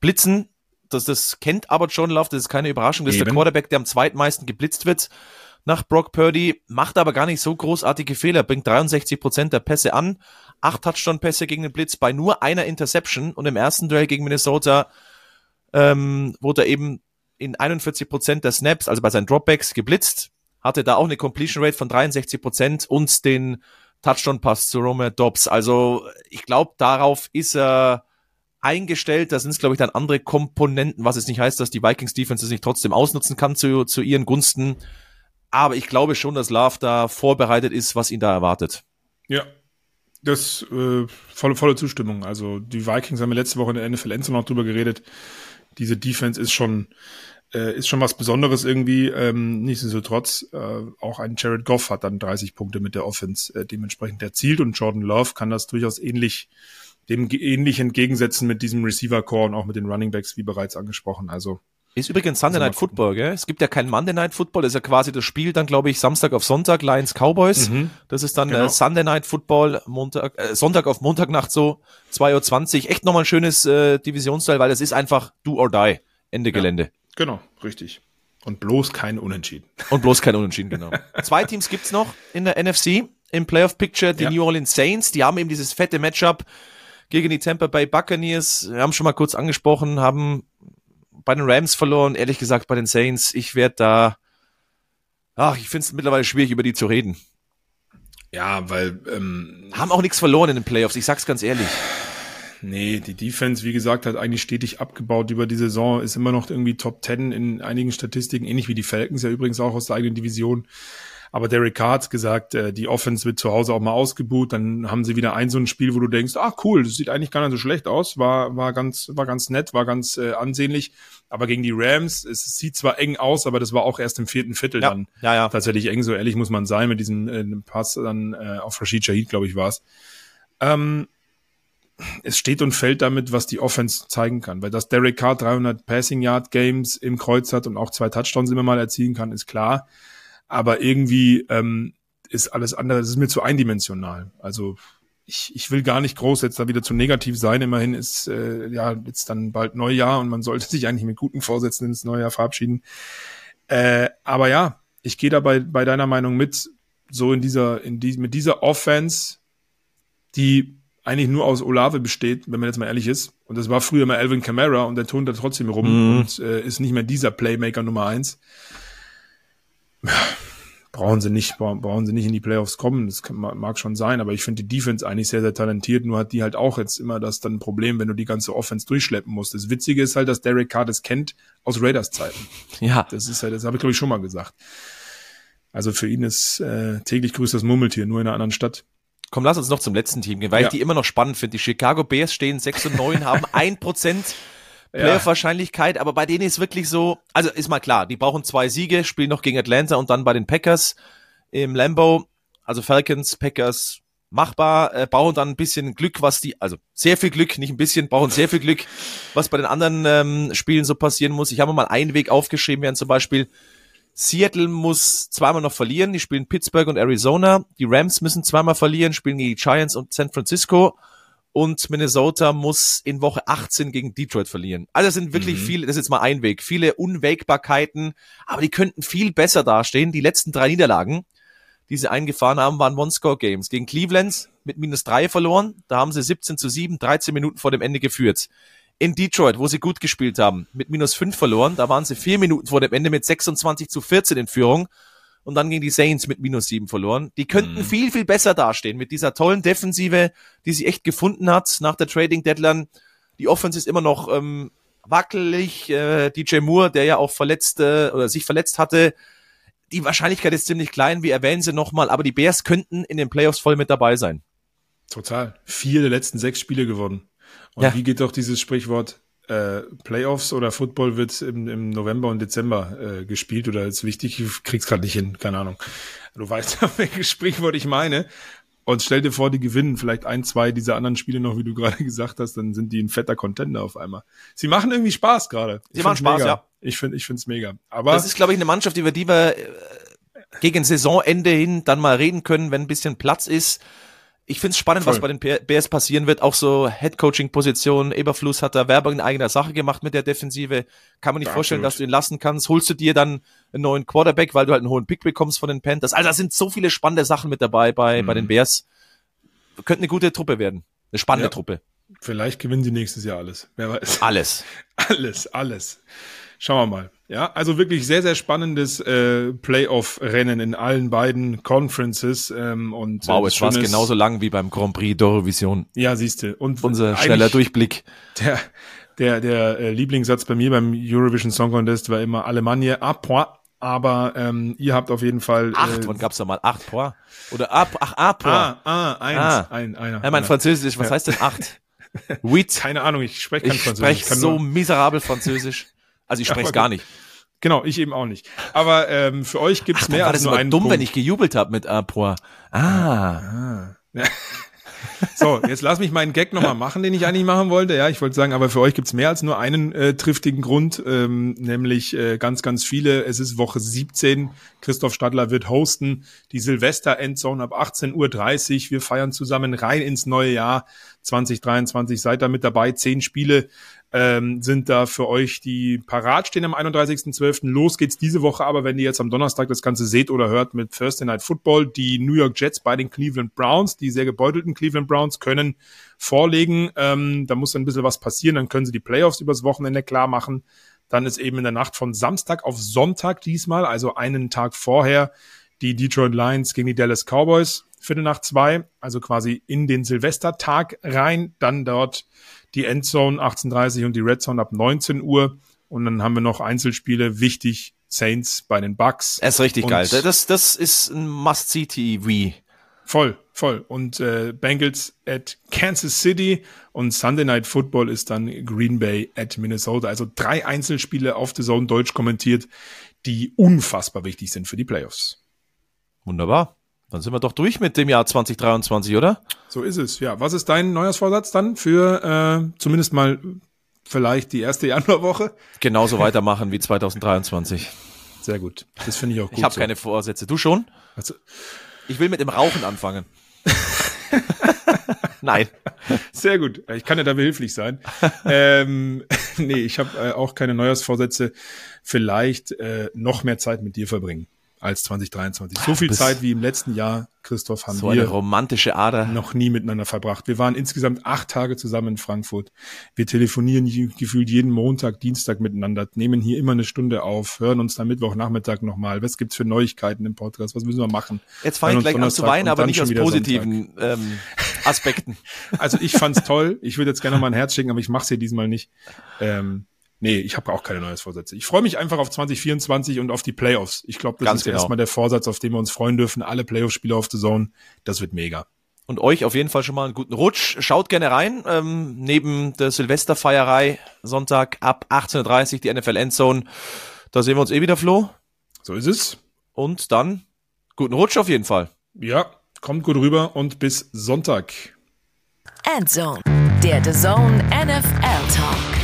Blitzen. Das, das kennt aber John Love, das ist keine Überraschung. Das eben. ist der Quarterback, der am zweitmeisten geblitzt wird nach Brock Purdy, macht aber gar nicht so großartige Fehler, bringt 63 Prozent der Pässe an, acht Touchdown-Pässe gegen den Blitz bei nur einer Interception und im ersten Duell gegen Minnesota ähm, wurde er eben in 41 Prozent der Snaps, also bei seinen Dropbacks, geblitzt hatte da auch eine Completion Rate von 63 Prozent und den Touchdown-Pass zu Romeo Dobbs. Also ich glaube, darauf ist er eingestellt. Da sind es, glaube ich, dann andere Komponenten, was jetzt nicht heißt, dass die Vikings Defense es nicht trotzdem ausnutzen kann zu, zu ihren Gunsten. Aber ich glaube schon, dass Love da vorbereitet ist, was ihn da erwartet. Ja, das äh, volle, volle Zustimmung. Also die Vikings haben wir letzte Woche in der NFL Enzo noch drüber geredet. Diese Defense ist schon äh, ist schon was Besonderes irgendwie. Ähm, nichtsdestotrotz, äh, auch ein Jared Goff hat dann 30 Punkte mit der Offense äh, dementsprechend erzielt und Jordan Love kann das durchaus ähnlich dem ähnlich entgegensetzen mit diesem Receiver Core und auch mit den Running Backs, wie bereits angesprochen. Also ist übrigens Sunday Night Football, gell? Es gibt ja kein Monday Night Football, das ist ja quasi das Spiel dann, glaube ich, Samstag auf Sonntag, Lions Cowboys. Mhm. Das ist dann äh, genau. äh, Sunday Night Football, Montag, äh, Sonntag auf Montagnacht so, 2.20 Uhr. Echt nochmal ein schönes äh, Divisionsteil, weil das ist einfach do or die, Ende ja. Gelände. Genau, richtig. Und bloß kein Unentschieden. (laughs) Und bloß kein Unentschieden, genau. Zwei Teams gibt's noch in der NFC im Playoff Picture, die ja. New Orleans Saints. Die haben eben dieses fette Matchup gegen die Tampa Bay Buccaneers. Wir haben schon mal kurz angesprochen, haben bei den Rams verloren. Ehrlich gesagt, bei den Saints, ich werde da, ach, ich finde es mittlerweile schwierig, über die zu reden. Ja, weil ähm, haben auch nichts verloren in den Playoffs. Ich sag's ganz ehrlich. Nee, die Defense, wie gesagt, hat eigentlich stetig abgebaut über die Saison, ist immer noch irgendwie Top 10 in einigen Statistiken, ähnlich wie die Falcons ja übrigens auch aus der eigenen Division. Aber Derek Carr hat gesagt, äh, die Offense wird zu Hause auch mal ausgebucht. Dann haben sie wieder ein so ein Spiel, wo du denkst, ach cool, das sieht eigentlich gar nicht so schlecht aus, war war ganz war ganz nett, war ganz äh, ansehnlich. Aber gegen die Rams, es sieht zwar eng aus, aber das war auch erst im vierten Viertel ja, dann ja, ja. tatsächlich eng. So ehrlich muss man sein mit diesem äh, Pass dann äh, auf Rashid Shahid, glaube ich, war's. Ähm, es steht und fällt damit, was die Offense zeigen kann. Weil dass Derek Carr 300 Passing Yard Games im Kreuz hat und auch zwei Touchdowns immer mal erzielen kann, ist klar. Aber irgendwie ähm, ist alles andere, das ist mir zu eindimensional. Also ich, ich will gar nicht groß jetzt da wieder zu negativ sein. Immerhin ist äh, ja jetzt dann bald Neujahr und man sollte (laughs) sich eigentlich mit guten Vorsätzen ins Neujahr verabschieden. Äh, aber ja, ich gehe dabei bei deiner Meinung mit, so in dieser, in die, mit dieser Offense, die eigentlich nur aus Olave besteht, wenn man jetzt mal ehrlich ist. Und das war früher mal Alvin Kamara und der turnt da trotzdem rum mhm. und äh, ist nicht mehr dieser Playmaker Nummer eins. Brauchen sie nicht, brauchen sie nicht in die Playoffs kommen. Das kann, mag schon sein, aber ich finde die Defense eigentlich sehr, sehr talentiert. Nur hat die halt auch jetzt immer das dann Problem, wenn du die ganze Offense durchschleppen musst. Das Witzige ist halt, dass Derek Carr das kennt aus Raiders Zeiten. Ja. Das ist halt, das habe ich glaube ich schon mal gesagt. Also für ihn ist äh, täglich grüßt das Murmeltier, nur in einer anderen Stadt. Komm, lass uns noch zum letzten Team gehen, weil ja. ich die immer noch spannend finde. Die Chicago Bears stehen 6 und 9, haben (laughs) ein Prozent Playoff-Wahrscheinlichkeit, ja. aber bei denen ist wirklich so, also ist mal klar, die brauchen zwei Siege, spielen noch gegen Atlanta und dann bei den Packers im Lambo, also Falcons, Packers, machbar, äh, brauchen dann ein bisschen Glück, was die, also sehr viel Glück, nicht ein bisschen, brauchen sehr viel Glück, was bei den anderen ähm, Spielen so passieren muss. Ich habe mal einen Weg aufgeschrieben, während zum Beispiel Seattle muss zweimal noch verlieren. Die spielen Pittsburgh und Arizona. Die Rams müssen zweimal verlieren, spielen gegen die Giants und San Francisco. Und Minnesota muss in Woche 18 gegen Detroit verlieren. Also das sind wirklich mhm. viele, das ist jetzt mal ein Weg, viele Unwägbarkeiten, aber die könnten viel besser dastehen. Die letzten drei Niederlagen, die sie eingefahren haben, waren One-Score-Games. Gegen Cleveland mit minus drei verloren. Da haben sie 17 zu 7, 13 Minuten vor dem Ende geführt in Detroit, wo sie gut gespielt haben, mit minus fünf verloren. Da waren sie vier Minuten vor dem Ende mit 26 zu 14 in Führung. Und dann gegen die Saints mit minus sieben verloren. Die könnten mhm. viel, viel besser dastehen mit dieser tollen Defensive, die sie echt gefunden hat nach der Trading Deadline. Die Offense ist immer noch ähm, wackelig. Äh, DJ Moore, der ja auch verletzt äh, oder sich verletzt hatte, die Wahrscheinlichkeit ist ziemlich klein. Wir erwähnen sie nochmal, aber die Bears könnten in den Playoffs voll mit dabei sein. Total. Vier der letzten sechs Spiele gewonnen. Und ja. wie geht doch dieses Sprichwort, äh, Playoffs oder Football wird im, im November und Dezember äh, gespielt oder ist wichtig, ich krieg's gerade nicht hin, keine Ahnung. Du weißt, (laughs) welches Sprichwort ich meine. Und stell dir vor, die gewinnen vielleicht ein, zwei dieser anderen Spiele noch, wie du gerade (laughs) gesagt hast, dann sind die ein fetter Contender auf einmal. Sie machen irgendwie Spaß gerade. Sie machen Spaß, mega. ja. Ich finde, ich finde es mega. Aber das ist, glaube ich, eine Mannschaft, über die wir äh, gegen Saisonende hin dann mal reden können, wenn ein bisschen Platz ist ich finde es spannend, Voll. was bei den Bears passieren wird. Auch so Head-Coaching-Position. Eberfluss hat da Werbung in eigener Sache gemacht mit der Defensive. Kann man nicht ja, vorstellen, absolut. dass du ihn lassen kannst. Holst du dir dann einen neuen Quarterback, weil du halt einen hohen Pick bekommst von den Panthers. Also da sind so viele spannende Sachen mit dabei bei, mhm. bei den mhm. Bears. Könnte eine gute Truppe werden. Eine spannende ja. Truppe. Vielleicht gewinnen sie nächstes Jahr alles. Wer weiß. Alles. (laughs) Alles, alles. Schauen wir mal. Ja, also wirklich sehr, sehr spannendes äh, Playoff-Rennen in allen beiden Conferences. Ähm, und, wow, es war genauso lang wie beim Grand Prix d'Eurovision. Ja, siehste. Und unser schneller Durchblick. Der, der, der äh, Lieblingssatz bei mir beim Eurovision Song Contest war immer Alemannia à point. Aber ähm, ihr habt auf jeden Fall. Acht, äh, wann gab's da mal? Acht point? Oder a, ach, a point. Ah, ah, eins, ah. ein, einer. Ja, mein Französisch, was ja. heißt denn acht? (laughs) Huit. Keine Ahnung, ich spreche kein ich Französisch. Ich spreche so miserabel Französisch. Also ich spreche es gar nicht. Genau, ich eben auch nicht. Aber ähm, für euch gibt's Ach, mehr als nur einen dumm, Punkt. wenn ich gejubelt habe mit Apor. Ah. ah. (laughs) so, jetzt lass mich meinen Gag nochmal machen, den ich eigentlich machen wollte. Ja, ich wollte sagen, aber für euch gibt's mehr als nur einen äh, triftigen Grund, ähm, nämlich äh, ganz, ganz viele. Es ist Woche 17. Christoph Stadler wird hosten. Die Silvester-Endzone ab 18.30 Uhr. Wir feiern zusammen rein ins neue Jahr 2023. Seid da mit dabei. Zehn Spiele ähm, sind da für euch, die parat stehen am 31.12. Los geht's diese Woche, aber wenn ihr jetzt am Donnerstag das Ganze seht oder hört mit Thursday Night Football, die New York Jets bei den Cleveland Browns, die sehr gebeutelten Cleveland Browns können vorlegen. Ähm, da muss ein bisschen was passieren, dann können sie die Playoffs übers Wochenende klar machen. Dann ist eben in der Nacht von Samstag auf Sonntag diesmal, also einen Tag vorher, die Detroit Lions gegen die Dallas Cowboys. Viertel nach zwei, also quasi in den Silvestertag rein, dann dort die Endzone 18.30 und die Red Zone ab 19 Uhr. Und dann haben wir noch Einzelspiele, wichtig, Saints bei den Bucks. Er ist richtig und geil. Das, das ist ein Must-See-TV. Voll, voll. Und äh, Bengals at Kansas City und Sunday Night Football ist dann Green Bay at Minnesota. Also drei Einzelspiele auf der Zone Deutsch kommentiert, die unfassbar wichtig sind für die Playoffs. Wunderbar. Dann sind wir doch durch mit dem Jahr 2023, oder? So ist es, ja. Was ist dein Neujahrsvorsatz dann für äh, zumindest mal vielleicht die erste Januarwoche? Genauso weitermachen wie 2023. Sehr gut. Das finde ich auch gut. Ich habe so. keine Vorsätze. Du schon? Also, ich will mit dem Rauchen anfangen. (laughs) Nein. Sehr gut. Ich kann ja da behilflich sein. (laughs) ähm, nee, ich habe äh, auch keine Neujahrsvorsätze. Vielleicht äh, noch mehr Zeit mit dir verbringen. Als 2023. So viel Zeit wie im letzten Jahr, Christoph, haben so wir eine romantische Ader. noch nie miteinander verbracht. Wir waren insgesamt acht Tage zusammen in Frankfurt. Wir telefonieren gefühlt jeden Montag, Dienstag miteinander, nehmen hier immer eine Stunde auf, hören uns dann Mittwochnachmittag nochmal. Was gibt's für Neuigkeiten im Podcast? Was müssen wir machen? Jetzt fange ich gleich an zu weinen, aber nicht aus positiven ähm, Aspekten. (laughs) Also ich fand's toll. Ich würde jetzt gerne mal ein Herz schicken, aber ich mache es hier diesmal nicht. Ähm, Nee, ich habe auch keine neues Vorsätze. Ich freue mich einfach auf 2024 und auf die Playoffs. Ich glaube, das Ganz ist genau. erstmal der Vorsatz, auf den wir uns freuen dürfen. Alle Playoff-Spiele auf The Zone. Das wird mega. Und euch auf jeden Fall schon mal einen guten Rutsch. Schaut gerne rein. Ähm, neben der Silvesterfeierei Sonntag ab 18.30 Uhr die NFL Endzone. Da sehen wir uns eh wieder, Flo. So ist es. Und dann guten Rutsch auf jeden Fall. Ja, kommt gut rüber und bis Sonntag. Endzone, der The Zone NFL Talk.